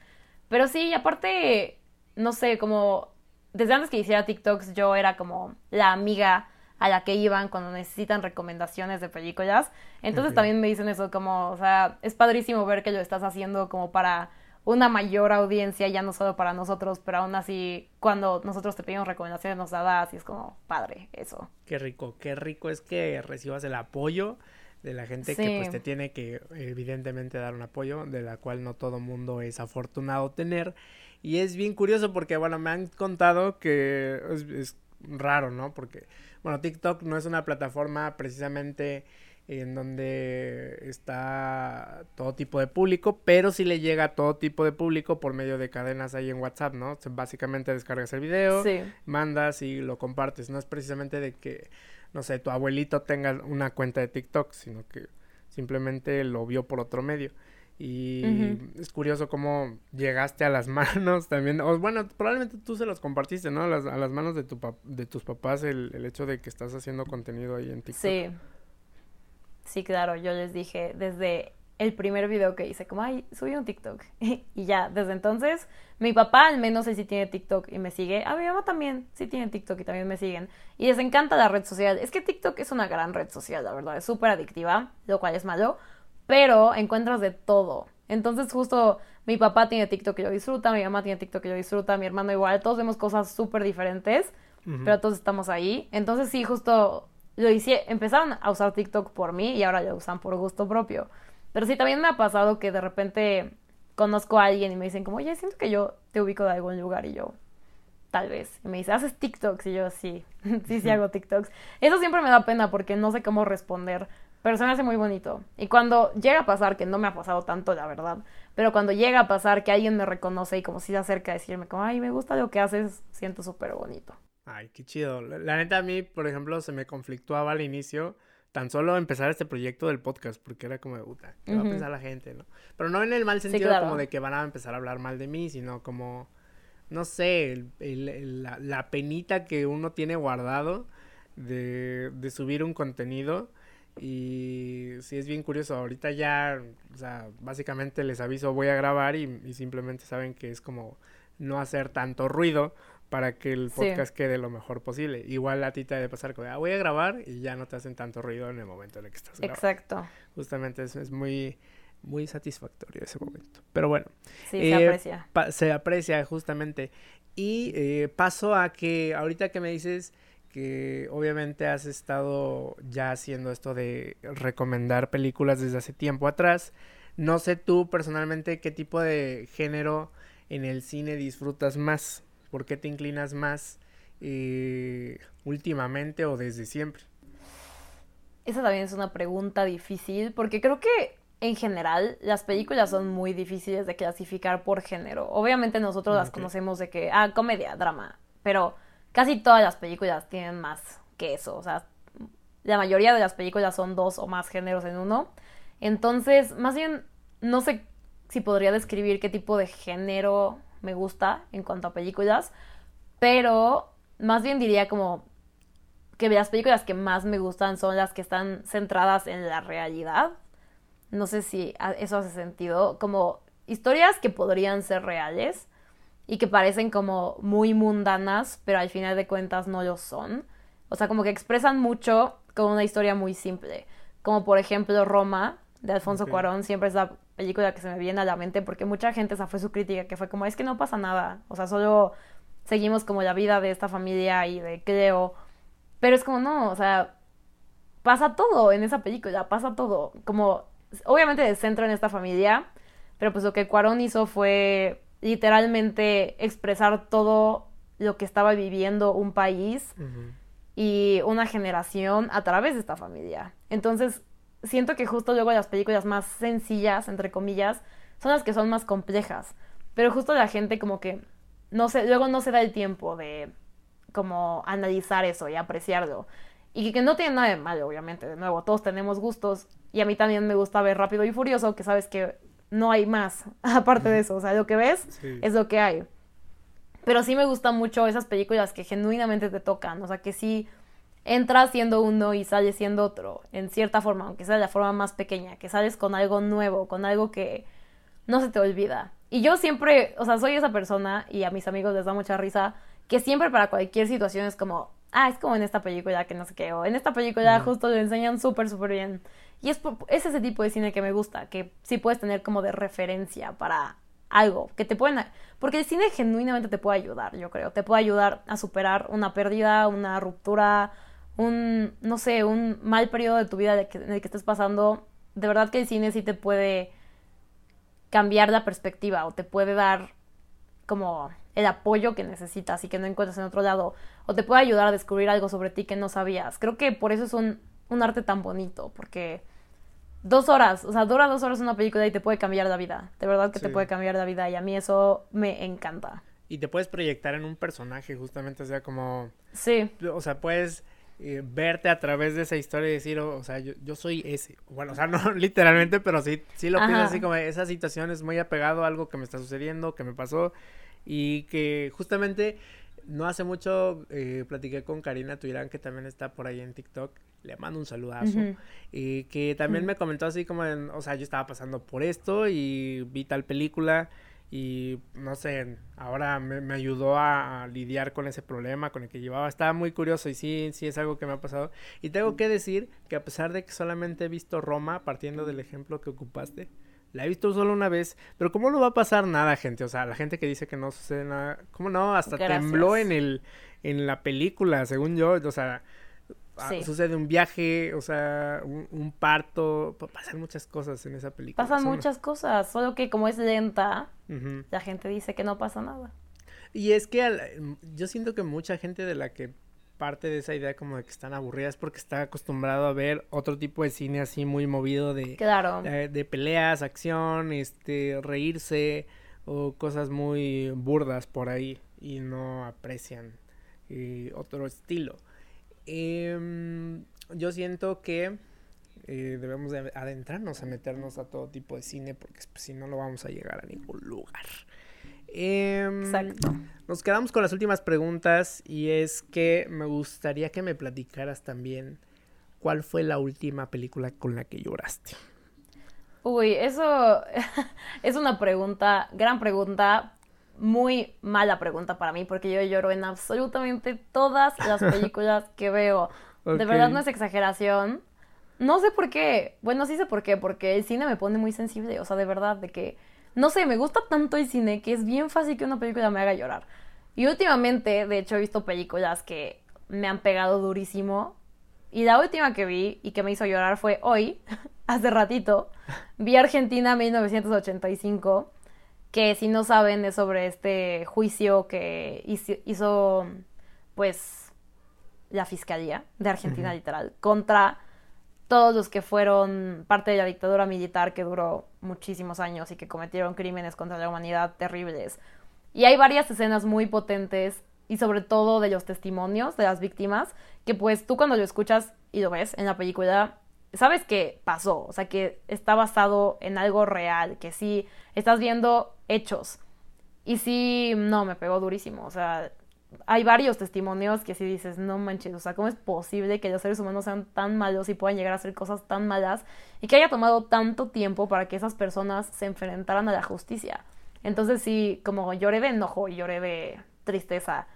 Pero sí, aparte, no sé, como desde antes que hiciera TikToks yo era como la amiga a la que iban cuando necesitan recomendaciones de películas. Entonces también me dicen eso como, o sea, es padrísimo ver que lo estás haciendo como para una mayor audiencia, ya no solo para nosotros, pero aún así, cuando nosotros te pedimos recomendaciones, nos la das y es como padre eso. Qué rico, qué rico es que recibas el apoyo de la gente que pues te tiene que evidentemente dar un apoyo, de la cual no todo mundo es afortunado tener. Y es bien curioso porque, bueno, me han contado que es raro, ¿no? Porque, bueno, TikTok no es una plataforma precisamente en donde está todo tipo de público, pero sí le llega a todo tipo de público por medio de cadenas ahí en WhatsApp, ¿no? Básicamente descargas el video, mandas y lo compartes. No es precisamente de que, no sé, tu abuelito tenga una cuenta de TikTok, sino que simplemente lo vio por otro medio. Y es curioso cómo llegaste a las manos también, o bueno, probablemente tú se los compartiste, ¿no? A las, a las manos de, tu de tus papás el, el hecho de que estás haciendo contenido ahí en TikTok. Sí. Sí, claro, yo les dije desde el primer video que hice, como, ay, subí un TikTok. y ya, desde entonces, mi papá al menos él sí tiene TikTok y me sigue. A mi mamá también sí tiene TikTok y también me siguen. Y les encanta la red social. Es que TikTok es una gran red social, la verdad. Es súper adictiva, lo cual es malo. Pero encuentras de todo. Entonces, justo mi papá tiene TikTok que yo disfruta, mi mamá tiene TikTok que yo disfruta, mi hermano igual. Todos vemos cosas súper diferentes, pero todos estamos ahí. Entonces, sí, justo lo hice, empezaron a usar TikTok por mí y ahora lo usan por gusto propio. Pero sí, también me ha pasado que de repente conozco a alguien y me dicen como, oye, siento que yo te ubico de algún lugar y yo, tal vez. Y me dice, ¿haces TikToks? Y yo, sí, sí, sí hago TikToks. Eso siempre me da pena porque no sé cómo responder, pero se me hace muy bonito. Y cuando llega a pasar, que no me ha pasado tanto, la verdad, pero cuando llega a pasar que alguien me reconoce y como si se acerca a decirme como, ay, me gusta lo que haces, siento súper bonito. Ay, qué chido. La, neta a mí, por ejemplo, se me conflictuaba al inicio tan solo empezar este proyecto del podcast, porque era como, puta, ¿qué va a pensar la gente, no? Pero no en el mal sentido como de que van a empezar a hablar mal de mí, sino como, no sé, la, penita que uno tiene guardado de, de subir un contenido. Y sí es bien curioso, ahorita ya, o sea, básicamente les aviso, voy a grabar y, y simplemente saben que es como no hacer tanto ruido para que el podcast quede lo mejor posible. Igual a ti te debe pasar que ah, voy a grabar y ya no te hacen tanto ruido en el momento en el que estás grabando. Exacto. Justamente eso es muy muy satisfactorio ese momento. Pero bueno. Sí, se eh, aprecia. Se aprecia justamente. Y eh, paso a que ahorita que me dices que obviamente has estado ya haciendo esto de recomendar películas desde hace tiempo atrás, No sé tú personalmente qué tipo de género en el cine disfrutas más, por qué te inclinas más eh, últimamente o desde siempre. Esa también es una pregunta difícil porque creo que en general las películas son muy difíciles de clasificar por género. Obviamente nosotros las conocemos de que, ah, comedia, drama, pero casi todas las películas tienen más que eso. O sea, la mayoría de las películas son dos o más géneros en uno. Entonces, más bien, no sé si podría describir qué tipo de género me gusta en cuanto a películas, pero más bien diría como que las películas que más me gustan son las que están centradas en la realidad. No sé si eso hace sentido, como historias que podrían ser reales y que parecen como muy mundanas, pero al final de cuentas no lo son. O sea, como que expresan mucho con una historia muy simple. Como por ejemplo Roma, de Alfonso Cuarón, siempre es la película que se me viene a la mente porque mucha gente esa fue su crítica, que fue como, es que no pasa nada. O sea, solo seguimos como la vida de esta familia y de Cleo. Pero es como, no, o sea, pasa todo en esa película, pasa todo. Como, obviamente de centro en esta familia, pero pues lo que Cuarón hizo fue literalmente expresar todo lo que estaba viviendo un país y una generación a través de esta familia. Entonces, siento que justo luego las películas más sencillas, entre comillas, son las que son más complejas. Pero justo la gente como que no se, luego no se da el tiempo de como analizar eso y apreciarlo. Y que no tiene nada de malo, obviamente. De nuevo, todos tenemos gustos. Y a mí también me gusta ver Rápido y Furioso, que sabes que no hay más aparte de eso. O sea, lo que ves es lo que hay. Pero sí me gustan mucho esas películas que genuinamente te tocan. O sea, que sí entras siendo uno y sales siendo otro. En cierta forma, aunque sea de la forma más pequeña. Que sales con algo nuevo, con algo que no se te olvida. Y yo siempre, o sea, soy esa persona y a mis amigos les da mucha risa, que siempre para cualquier situación es como, ah, es como en esta película que no sé qué, o en esta película justo lo enseñan súper, súper bien. Y es, es ese tipo de cine que me gusta, que sí puedes tener como de referencia para algo, que te pueden... Porque el cine genuinamente te puede ayudar, yo creo. Te puede ayudar a superar una pérdida, una ruptura, un, no sé, un mal periodo de tu vida en el que estés pasando. De verdad que el cine sí te puede cambiar la perspectiva o te puede dar como el apoyo que necesitas y que no encuentras en otro lado o te puede ayudar a descubrir algo sobre ti que no sabías. Creo que por eso es un, un arte tan bonito, porque dos horas, o sea, dura dos horas una película y te puede cambiar la vida. De verdad que te puede cambiar la vida y a mí eso me encanta. Y te puedes proyectar en un personaje, justamente, o sea, como... Sí. O sea, puedes eh, verte a través de esa historia y decir, o, sea, yo, yo, soy ese. Bueno, o sea, no literalmente, pero sí, sí lo pienso así como esa situación es muy apegado a algo que me está sucediendo, que me pasó y que justamente no hace mucho eh, platiqué con Karina Tuirán, que también está por ahí en TikTok. Le mando un saludazo. Y que también me comentó así como, en, o sea, yo estaba pasando por esto y vi tal película y no sé, ahora me, ayudó a, lidiar con ese problema con el que llevaba. Estaba muy curioso y sí, sí es algo que me ha pasado. Y tengo que decir que a pesar de que solamente he visto Roma, partiendo del ejemplo que ocupaste, la he visto solo una vez, pero ¿cómo no va a pasar nada, gente? O sea, la gente que dice que no sucede nada, ¿cómo no? Hasta tembló en el en la película, según yo, o sea, Ah, sucede un viaje, o sea, un, parto, pasan muchas cosas en esa película. Pasan muchas cosas, solo que como es lenta, la gente dice que no pasa nada. Y es que yo siento que mucha gente de la que parte de esa idea como de que están aburridas porque está acostumbrado a ver otro tipo de cine así muy movido de, claro. de, peleas, acción, este, reírse o cosas muy burdas por ahí y no aprecian eh, otro estilo. Em, yo siento que eh, debemos de adentrarnos a meternos a todo tipo de cine porque pues, si no, no vamos a llegar a ningún lugar. Em, Exacto. Nos quedamos con las últimas preguntas y es que me gustaría que me platicaras también cuál fue la última película con la que lloraste. Uy, eso es una pregunta, gran pregunta, muy mala pregunta para mí porque yo lloro en absolutamente todas las películas que veo. De verdad no es exageración. No sé por qué. Bueno, sí sé por qué, porque el cine me pone muy sensible, o sea, de verdad, de que, no sé, me gusta tanto el cine que es bien fácil que una película me haga llorar. Y últimamente, de hecho, he visto películas que me han pegado durísimo Y la última que vi y que me hizo llorar fue hoy, hace ratito, vi Argentina 1985, que si no saben es sobre este juicio que hizo, pues, la Fiscalía de Argentina, literal, contra todos los que fueron parte de la dictadura militar que duró muchísimos años y que cometieron crímenes contra la humanidad terribles. Y hay varias escenas muy potentes y sobre todo de los testimonios de las víctimas, que pues tú cuando lo escuchas y lo ves en la película, sabes que pasó, o sea, que está basado en algo real, que sí estás viendo hechos. Y sí, no, me pegó durísimo, o sea, hay varios testimonios que sí dices, no manches, o sea, ¿cómo es posible que los seres humanos sean tan malos y puedan llegar a hacer cosas tan malas y que haya tomado tanto tiempo para que esas personas se enfrentaran a la justicia? Entonces sí, como lloré de enojo y lloré de tristeza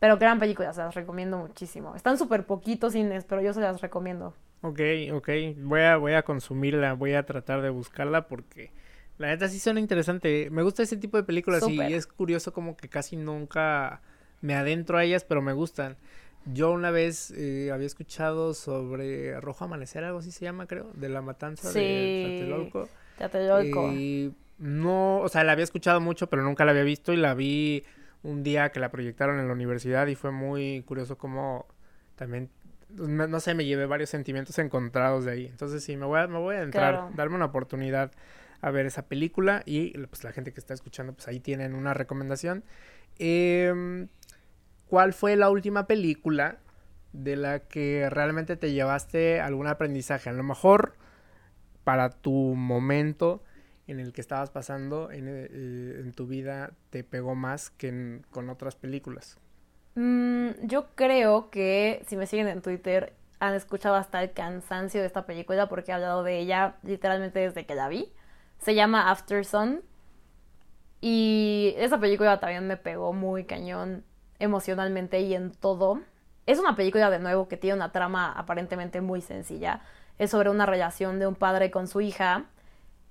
pero gran película, se las recomiendo muchísimo. Están súper poquitos cines, pero yo se las recomiendo. Ok, ok. Voy a, voy a consumirla, voy a tratar de buscarla porque la neta sí suena interesante. Me gusta ese tipo de películas y es curioso como que casi nunca me adentro a ellas, pero me gustan. Yo una vez eh, había escuchado sobre Rojo Amanecer, algo así se llama, creo, de la matanza de Tlatelolco. Tlatelolco. Y no, o sea, la había escuchado mucho, pero nunca la había visto y la vi un día que la proyectaron en la universidad y fue muy curioso como también, no sé, me llevé varios sentimientos encontrados de ahí. Entonces sí, me voy a, me voy a entrar, darme una oportunidad a ver esa película y pues la gente que está escuchando, pues ahí tienen una recomendación. Em, ¿Cuál fue la última película de la que realmente te llevaste algún aprendizaje? A lo mejor para tu momento en el que estabas pasando en, eh, tu vida te pegó más que con otras películas? Mm, yo creo que si me siguen en Twitter han escuchado hasta el cansancio de esta película porque he hablado de ella literalmente desde que la vi. Se llama After Sun y esa película también me pegó muy cañón emocionalmente y en todo. Es una película de nuevo que tiene una trama aparentemente muy sencilla. Es sobre una relación de un padre con su hija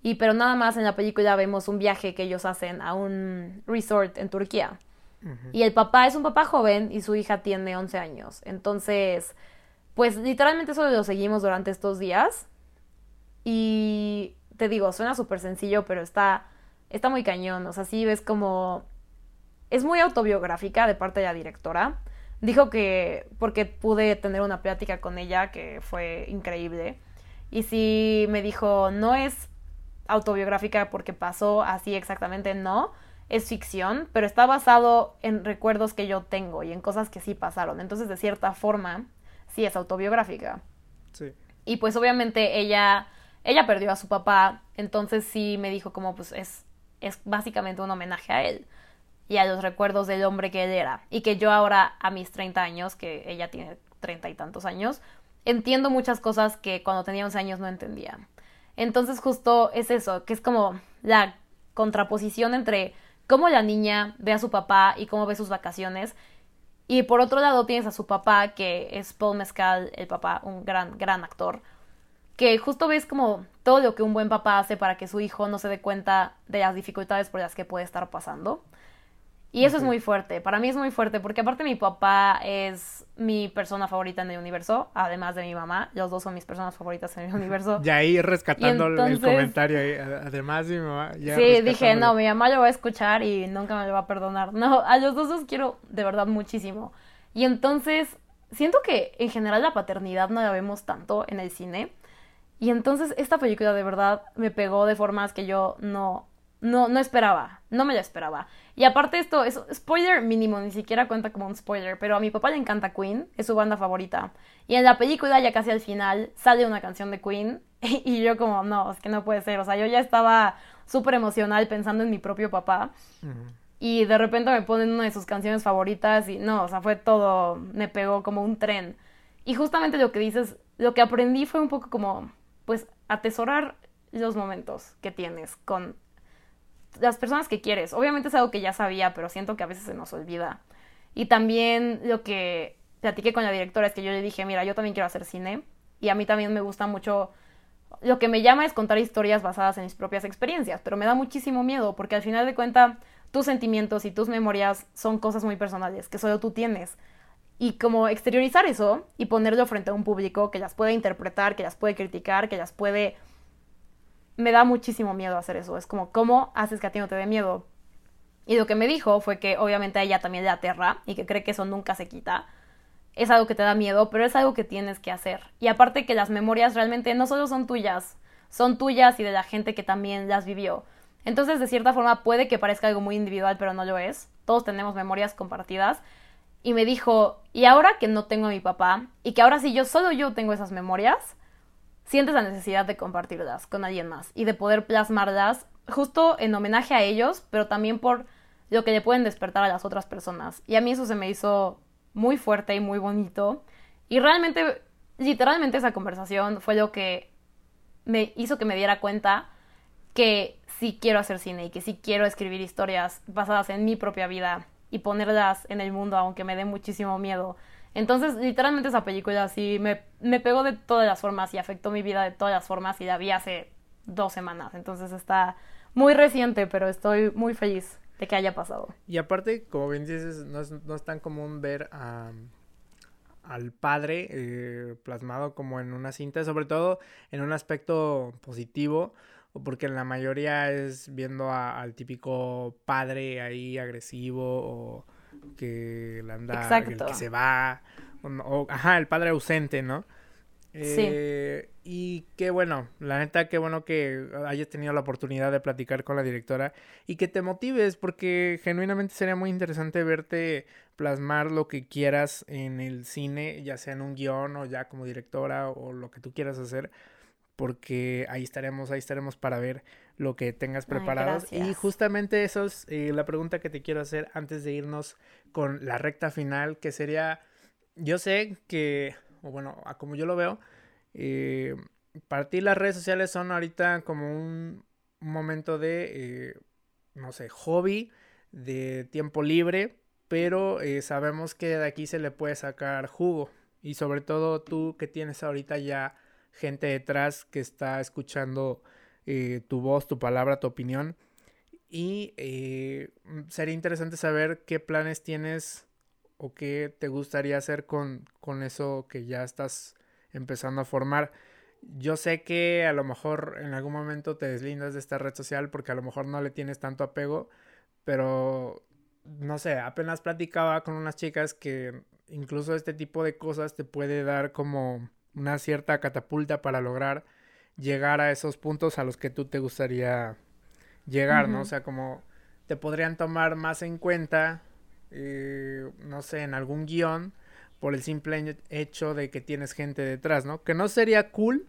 y pero nada más en la película vemos un viaje que ellos hacen a un resort en Turquía. Y el papá es un papá joven y su hija tiene 11 años. Entonces, pues literalmente solo lo seguimos durante estos días. Y te digo, suena súper sencillo, pero está, está muy cañón. O sea, sí ves como... Es muy autobiográfica de parte de la directora. Dijo que, porque pude tener una plática con ella que fue increíble. Y sí me dijo, no es autobiográfica porque pasó así exactamente, no. Es ficción, pero está basado en recuerdos que yo tengo y en cosas que sí pasaron. Entonces, de cierta forma, sí es autobiográfica. Sí. Y pues obviamente ella, ella perdió a su papá, entonces sí me dijo como pues es, es básicamente un homenaje a él y a los recuerdos del hombre que él era. Y que yo ahora, a mis 30 años, que ella tiene treinta y tantos años, entiendo muchas cosas que cuando tenía 11 años no entendía. Entonces justo es eso, que es como la contraposición entre cómo la niña ve a su papá y cómo ve sus vacaciones. Y por otro lado tienes a su papá, que es Paul Mescal, el papá, un gran, gran actor, que justo ves como todo lo que un buen papá hace para que su hijo no se dé cuenta de las dificultades por las que puede estar pasando. Y eso es muy fuerte, para mí es muy fuerte, porque aparte mi papá es mi persona favorita en el universo, además de mi mamá, los dos son mis personas favoritas en el universo. Y ahí rescatando el comentario, además de mi mamá. sí, dije, no, mi mamá lo va a escuchar y nunca me lo va a perdonar. No, a los dos los quiero de verdad muchísimo. Y entonces, siento que en general la paternidad no la vemos tanto en el cine. Y entonces esta película de verdad me pegó de formas que yo no, no, no esperaba, no me la esperaba. Y aparte esto es spoiler mínimo, ni siquiera cuenta como un spoiler, pero a mi papá le encanta Queen, es su banda favorita. Y en la película ya casi al final sale una canción de Queen y yo como, no, es que no puede ser, o sea, yo ya estaba súper emocional pensando en mi propio papá. Y de repente me ponen una de sus canciones favoritas y no, o sea, fue todo, me pegó como un tren. Y justamente lo que dices, lo que aprendí fue un poco como, pues, atesorar los momentos que tienes con las personas que quieres. Obviamente es algo que ya sabía, pero siento que a veces se nos olvida. Y también lo que platiqué con la directora es que yo le dije, mira, yo también quiero hacer cine y a mí también me gusta mucho, lo que me llama es contar historias basadas en mis propias experiencias, pero me da muchísimo miedo porque al final de cuentas tus sentimientos y tus memorias son cosas muy personales que solo tú tienes. y como exteriorizar eso y ponerlo frente a un público que las puede interpretar, que las puede criticar, que las puede... Me da muchísimo miedo hacer eso. Es como, ¿cómo haces que a ti no te dé miedo? Y lo que me dijo fue que obviamente a ella también le aterra y que cree que eso nunca se quita. Es algo que te da miedo, pero es algo que tienes que hacer. Y aparte que las memorias realmente no solo son tuyas, son tuyas y de la gente que también las vivió. Entonces, de cierta forma, puede que parezca algo muy individual, pero no lo es. Todos tenemos memorias compartidas y me dijo, y ahora que no tengo a mi papá, y que ahora sí yo solo yo tengo esas memorias, sientes la necesidad de compartirlas con alguien más y de poder plasmarlas justo en homenaje a ellos, pero también por lo que le pueden despertar a las otras personas. Y a mí eso se me hizo muy fuerte y muy bonito. Y realmente, literalmente esa conversación fue lo que me hizo que me diera cuenta que sí quiero hacer cine y que sí quiero escribir historias basadas en mi propia vida y ponerlas en el mundo, aunque me dé muchísimo miedo. Entonces, literalmente esa película sí me, me pegó de todas las formas y afectó mi vida de todas las formas y la vi hace dos semanas. Entonces está muy reciente, pero estoy muy feliz de que haya pasado. Y aparte, como bien dices, no es, no es tan común ver al padre eh, plasmado como en una cinta, sobre todo en un aspecto positivo porque en la mayoría es viendo al típico padre ahí agresivo o que la anda, el que se va, o, ajá, el padre ausente, ¿no? Eh, y qué bueno, la neta, qué bueno que hayas tenido la oportunidad de platicar con la directora y que te motives, porque genuinamente sería muy interesante verte plasmar lo que quieras en el cine, ya sea en un guion o ya como directora o lo que tú quieras hacer porque ahí estaremos, ahí estaremos para ver lo que tengas preparado. y justamente eso es eh, la pregunta que te quiero hacer antes de irnos con la recta final, que sería, yo sé que, o bueno, como yo lo veo, eh, para ti las redes sociales son ahorita como un, momento de, eh, no sé, hobby, de tiempo libre, pero sabemos que de aquí se le puede sacar jugo. Y sobre todo tú que tienes ahorita ya gente detrás que está escuchando eh, tu voz, tu palabra, tu opinión. Y eh, sería interesante saber qué planes tienes o qué te gustaría hacer con, con eso que ya estás empezando a formar. Yo sé que a lo mejor en algún momento te deslindas de esta red social porque a lo mejor no le tienes tanto apego, pero no sé, apenas platicaba con unas chicas que incluso este tipo de cosas te puede dar como una cierta catapulta para lograr llegar a esos puntos a los que tú te gustaría llegar, ¿no? O sea, como te podrían tomar más en cuenta, eh, no sé, en algún guion, por el simple hecho de que tienes gente detrás, ¿no? Que no sería cool,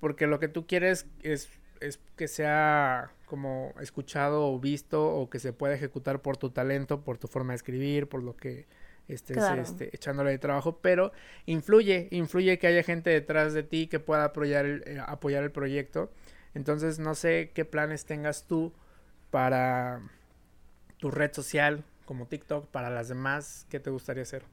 porque lo que tú quieres es, es que sea como escuchado o visto o que se pueda ejecutar por tu talento, por tu forma de escribir, por lo que estés este, echándole de trabajo, pero influye, influye que haya gente detrás de ti que pueda apoyar el, eh, apoyar el proyecto. Entonces, no sé qué planes tengas tú para tu red social como TikTok, para las demás, ¿qué te gustaría hacer?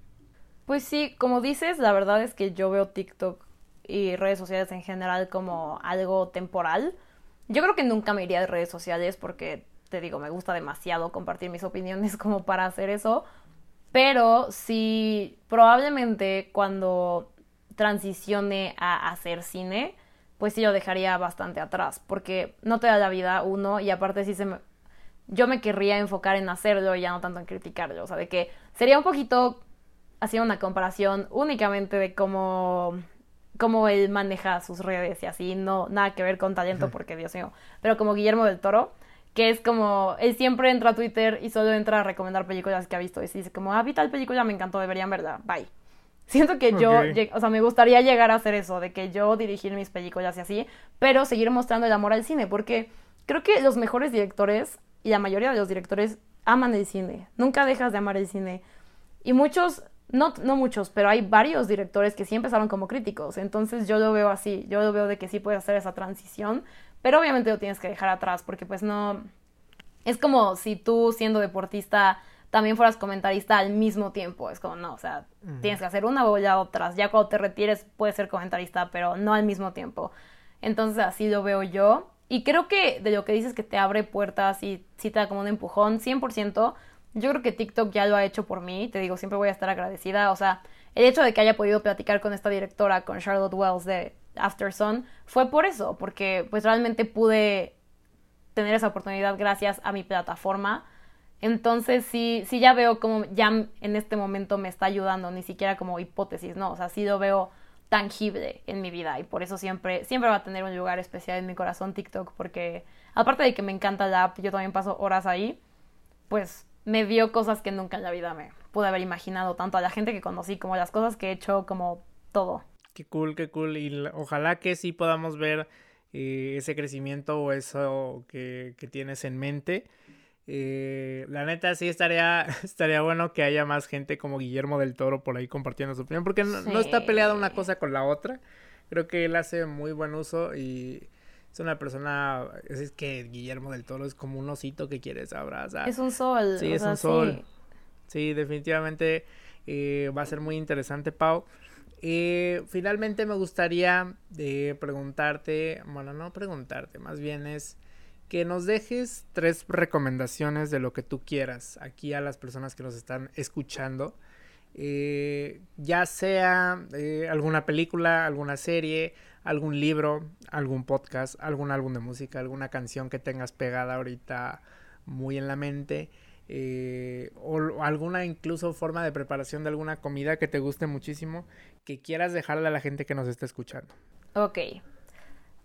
Pues sí, como dices, la verdad es que yo veo TikTok y redes sociales en general como algo temporal. Yo creo que nunca me iría de redes sociales porque, te digo, me gusta demasiado compartir mis opiniones como para hacer eso. Pero sí, probablemente cuando transicione a hacer cine, pues sí lo dejaría bastante atrás, porque no te da la vida uno y aparte sí se me... Yo me querría enfocar en hacerlo y ya no tanto en criticarlo, o sea, de que sería un poquito hacer una comparación únicamente de cómo cómo él maneja sus redes y así, no nada que ver con talento porque Dios mío, pero como Guillermo del Toro, que es como, él siempre entra a Twitter y solo entra a recomendar películas que ha visto y dice como, ah, vi tal película, me encantó, deberían verla, bye. Siento que yo, o sea, me gustaría llegar a hacer eso, de que yo dirigir mis películas y así, pero seguir mostrando el amor al cine, porque creo que los mejores directores y la mayoría de los directores aman el cine, nunca dejas de amar el cine. Y muchos, no, no muchos, pero hay varios directores que sí empezaron como críticos, entonces yo lo veo así, yo lo veo de que sí puedes hacer esa transición, pero obviamente lo tienes que dejar atrás porque pues no... Es como si tú siendo deportista también fueras comentarista al mismo tiempo. Es como, no, o sea, tienes que hacer una o ya otras. Ya cuando te retires puedes ser comentarista, pero no al mismo tiempo. Entonces así lo veo yo. Y creo que de lo que dices que te abre puertas y sí te da como un empujón, 100%. yo creo que TikTok ya lo ha hecho por mí, te digo, siempre voy a estar agradecida, o sea, el hecho de que haya podido platicar con esta directora, con Charlotte Wells de After Sun, fue por eso, porque pues realmente pude tener esa oportunidad gracias a mi plataforma. Entonces sí, sí ya veo como ya en este momento me está ayudando, ni siquiera como hipótesis, no, o sea, sí lo veo tangible en mi vida y por eso siempre, siempre va a tener un lugar especial en mi corazón TikTok porque aparte de que me encanta la app, yo también paso horas ahí, pues me dio cosas que nunca en la vida me pude haber imaginado, tanto a la gente que conocí como las cosas que he hecho, como todo. Qué cool, qué cool. Y ojalá que sí podamos ver eh, ese crecimiento o eso que, que tienes en mente. Eh, la neta sí estaría, estaría bueno que haya más gente como Guillermo del Toro por ahí compartiendo su opinión, porque no, está peleada una cosa con la otra. Creo que él hace muy buen uso y es una persona, es, que Guillermo del Toro es como un osito que quieres abrazar. Es un sol. Sí, es un sol. Sí, definitivamente eh, va a ser muy interesante, Pau. Eh, finalmente me gustaría de preguntarte, bueno, no preguntarte, más bien es que nos dejes tres recomendaciones de lo que tú quieras aquí a las personas que nos están escuchando. Eh, ya sea eh, alguna película, alguna serie, algún libro, algún podcast, algún álbum de música, alguna canción que tengas pegada ahorita muy en la mente, eh, o, alguna incluso forma de preparación de alguna comida que te guste muchísimo, que quieras dejarle a la gente que nos está escuchando. Ok,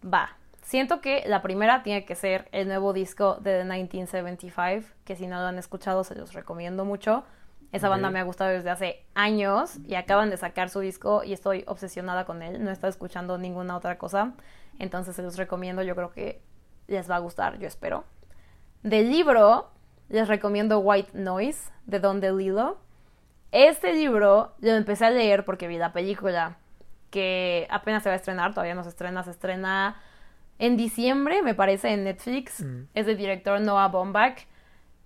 va. Siento que la primera tiene que ser el nuevo disco de The 1975, que si no lo han escuchado se los recomiendo mucho. Esa banda me ha gustado desde hace años y acaban de sacar su disco y estoy obsesionada con él. No he estado escuchando ninguna otra cosa. Entonces se los recomiendo. Yo creo que les va a gustar, yo espero. Del libro, les recomiendo White Noise de Don DeLillo. Este libro lo empecé a leer porque vi la película que apenas se va a estrenar, todavía no se estrena, se estrena en diciembre, me parece, en Netflix. Mm. Es del director Noah Baumbach.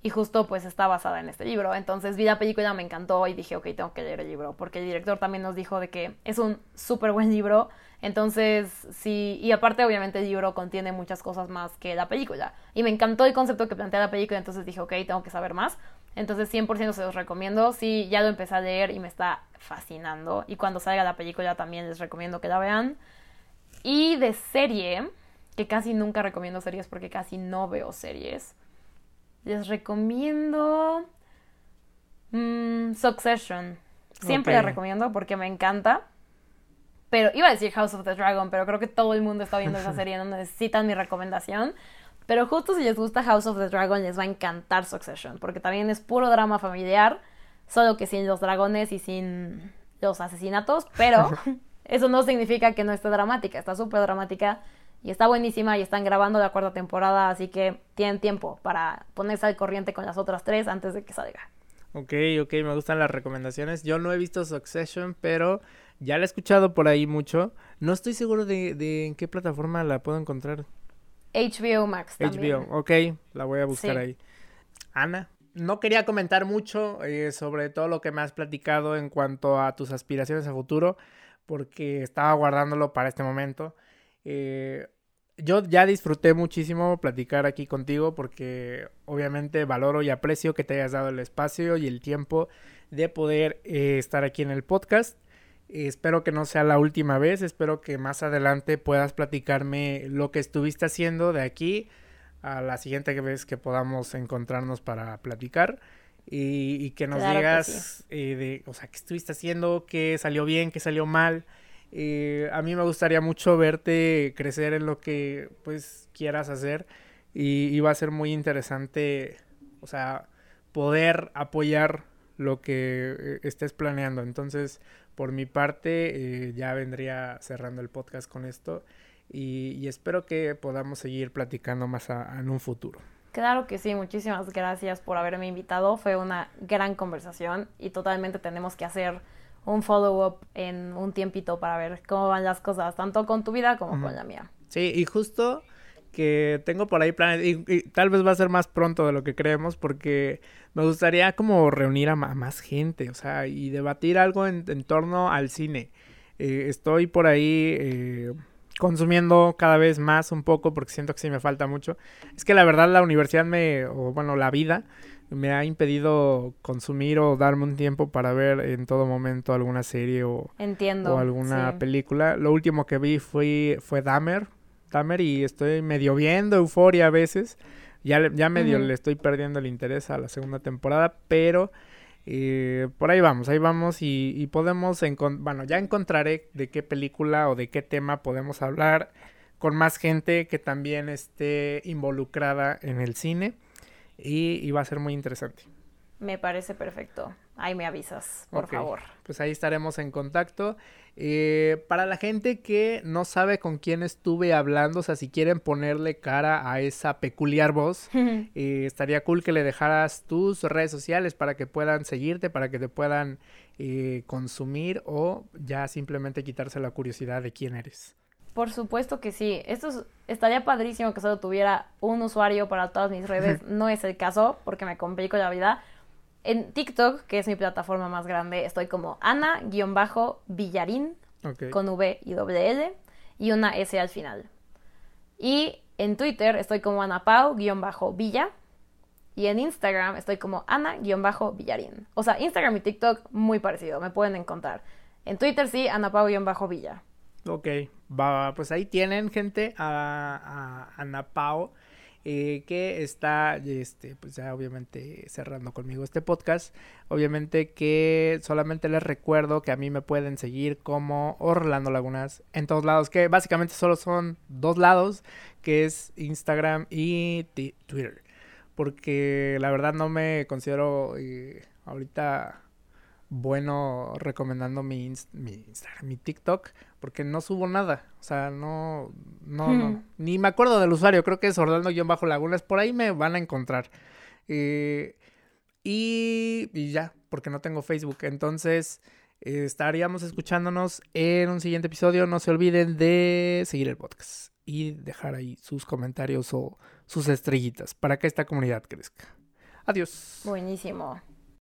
Y justo pues está basada en este libro. Entonces vi la película, me encantó y dije, ok, tengo que leer el libro. Porque el director también nos dijo de que es un súper buen libro. Entonces, sí, y aparte obviamente el libro contiene muchas cosas más que la película. Y me encantó el concepto que plantea la película, entonces dije, ok, tengo que saber más. Entonces 100% se los recomiendo. Sí, ya lo empecé a leer y me está fascinando. Y cuando salga la película también les recomiendo que la vean. Y de serie, que casi nunca recomiendo series porque casi no veo series. Les recomiendo mm, Succession. Siempre la recomiendo porque me encanta. Pero iba a decir House of the Dragon, pero creo que todo el mundo está viendo esa serie, no necesitan mi recomendación. Pero justo si les gusta House of the Dragon, les va a encantar Succession, porque también es puro drama familiar, solo que sin los dragones y sin los asesinatos, pero eso no significa que no esté dramática, está súper dramática y está buenísima y están grabando la cuarta temporada, así que tienen tiempo para ponerse al corriente con las otras tres antes de que salga. Ok, ok, me gustan las recomendaciones. Yo no he visto Succession, pero ya la he escuchado por ahí mucho. No estoy seguro de, en qué plataforma la puedo encontrar. HBO Max. También. HBO, ok, la voy a buscar ahí. Ana, no quería comentar mucho eh, sobre todo lo que me has platicado en cuanto a tus aspiraciones a futuro, porque estaba guardándolo para este momento. Eh, yo ya disfruté muchísimo platicar aquí contigo porque obviamente valoro y aprecio que te hayas dado el espacio y el tiempo de poder eh, estar aquí en el podcast. Espero que no sea la última vez, espero que más adelante puedas platicarme lo que estuviste haciendo de aquí a la siguiente vez que podamos encontrarnos para platicar y, que nos digas eh, de, o sea, qué estuviste haciendo, qué salió bien, qué salió mal. Eh, a mí me gustaría mucho verte crecer en lo que pues quieras hacer y, va a ser muy interesante, o sea, poder apoyar lo que eh, estés planeando. Entonces, por mi parte, eh, ya vendría cerrando el podcast con esto y, espero que podamos seguir platicando más en un futuro. Claro que sí, muchísimas gracias por haberme invitado. Fue una gran conversación y totalmente tenemos que hacer un follow-up en un tiempito para ver cómo van las cosas, tanto con tu vida como con la mía. Sí, y justo que tengo por ahí planes, y, tal vez va a ser más pronto de lo que creemos, porque me gustaría como reunir a, más gente, o sea, y debatir algo en, torno al cine. Eh, estoy por ahí eh, consumiendo cada vez más un poco, porque siento que sí me falta mucho. Es que la verdad la universidad me, o bueno, la vida me ha impedido consumir o darme un tiempo para ver en todo momento alguna serie o, Entiendo, o alguna sí. película. Lo último que vi fue, fue Dahmer, Dahmer y estoy medio viendo Euforia a veces. Ya, ya medio le estoy perdiendo el interés a la segunda temporada, pero eh, por ahí vamos, ahí vamos y, y podemos, bueno, ya encontraré de qué película o de qué tema podemos hablar con más gente que también esté involucrada en el cine y, y va a ser muy interesante. Me parece perfecto. Ahí me avisas, por favor. Pues ahí estaremos en contacto. Eh, para la gente que no sabe con quién estuve hablando, o sea, si quieren ponerle cara a esa peculiar voz, eh, estaría cool que le dejaras tus redes sociales para que puedan seguirte, para que te puedan eh, consumir o ya simplemente quitarse la curiosidad de quién eres. Por supuesto que sí. Esto es- estaría padrísimo que solo tuviera un usuario para todas mis redes. No es el caso porque me complico la vida. En TikTok, que es mi plataforma más grande, estoy como Ana-Villarín Ok. con V y doble L y una S al final. Y en Twitter estoy como Anapau-Villa y en Instagram estoy como Ana-Villarín. O sea, Instagram y TikTok muy parecido, me pueden encontrar. En Twitter sí, Anapau-Villa. Ok, va, pues ahí tienen, gente, a, a Ana Pao, eh, que está, este, pues ya obviamente cerrando conmigo este podcast. Obviamente que solamente les recuerdo que a mí me pueden seguir como Orlando Lagunas en todos lados, que básicamente solo son dos lados, que es Instagram y Twitter. Porque la verdad no me considero eh, ahorita bueno recomendando mi, mi Instagram, mi TikTok, porque no subo nada. O sea, no, no, no. Hmm. Ni me acuerdo del usuario, creo que es Orlando-Lagunas, por ahí me van a encontrar. Eh, y, y ya, porque no tengo Facebook. Entonces, eh, estaríamos escuchándonos en un siguiente episodio. No se olviden de seguir el podcast y dejar ahí sus comentarios o sus estrellitas para que esta comunidad crezca. Adiós. Buenísimo.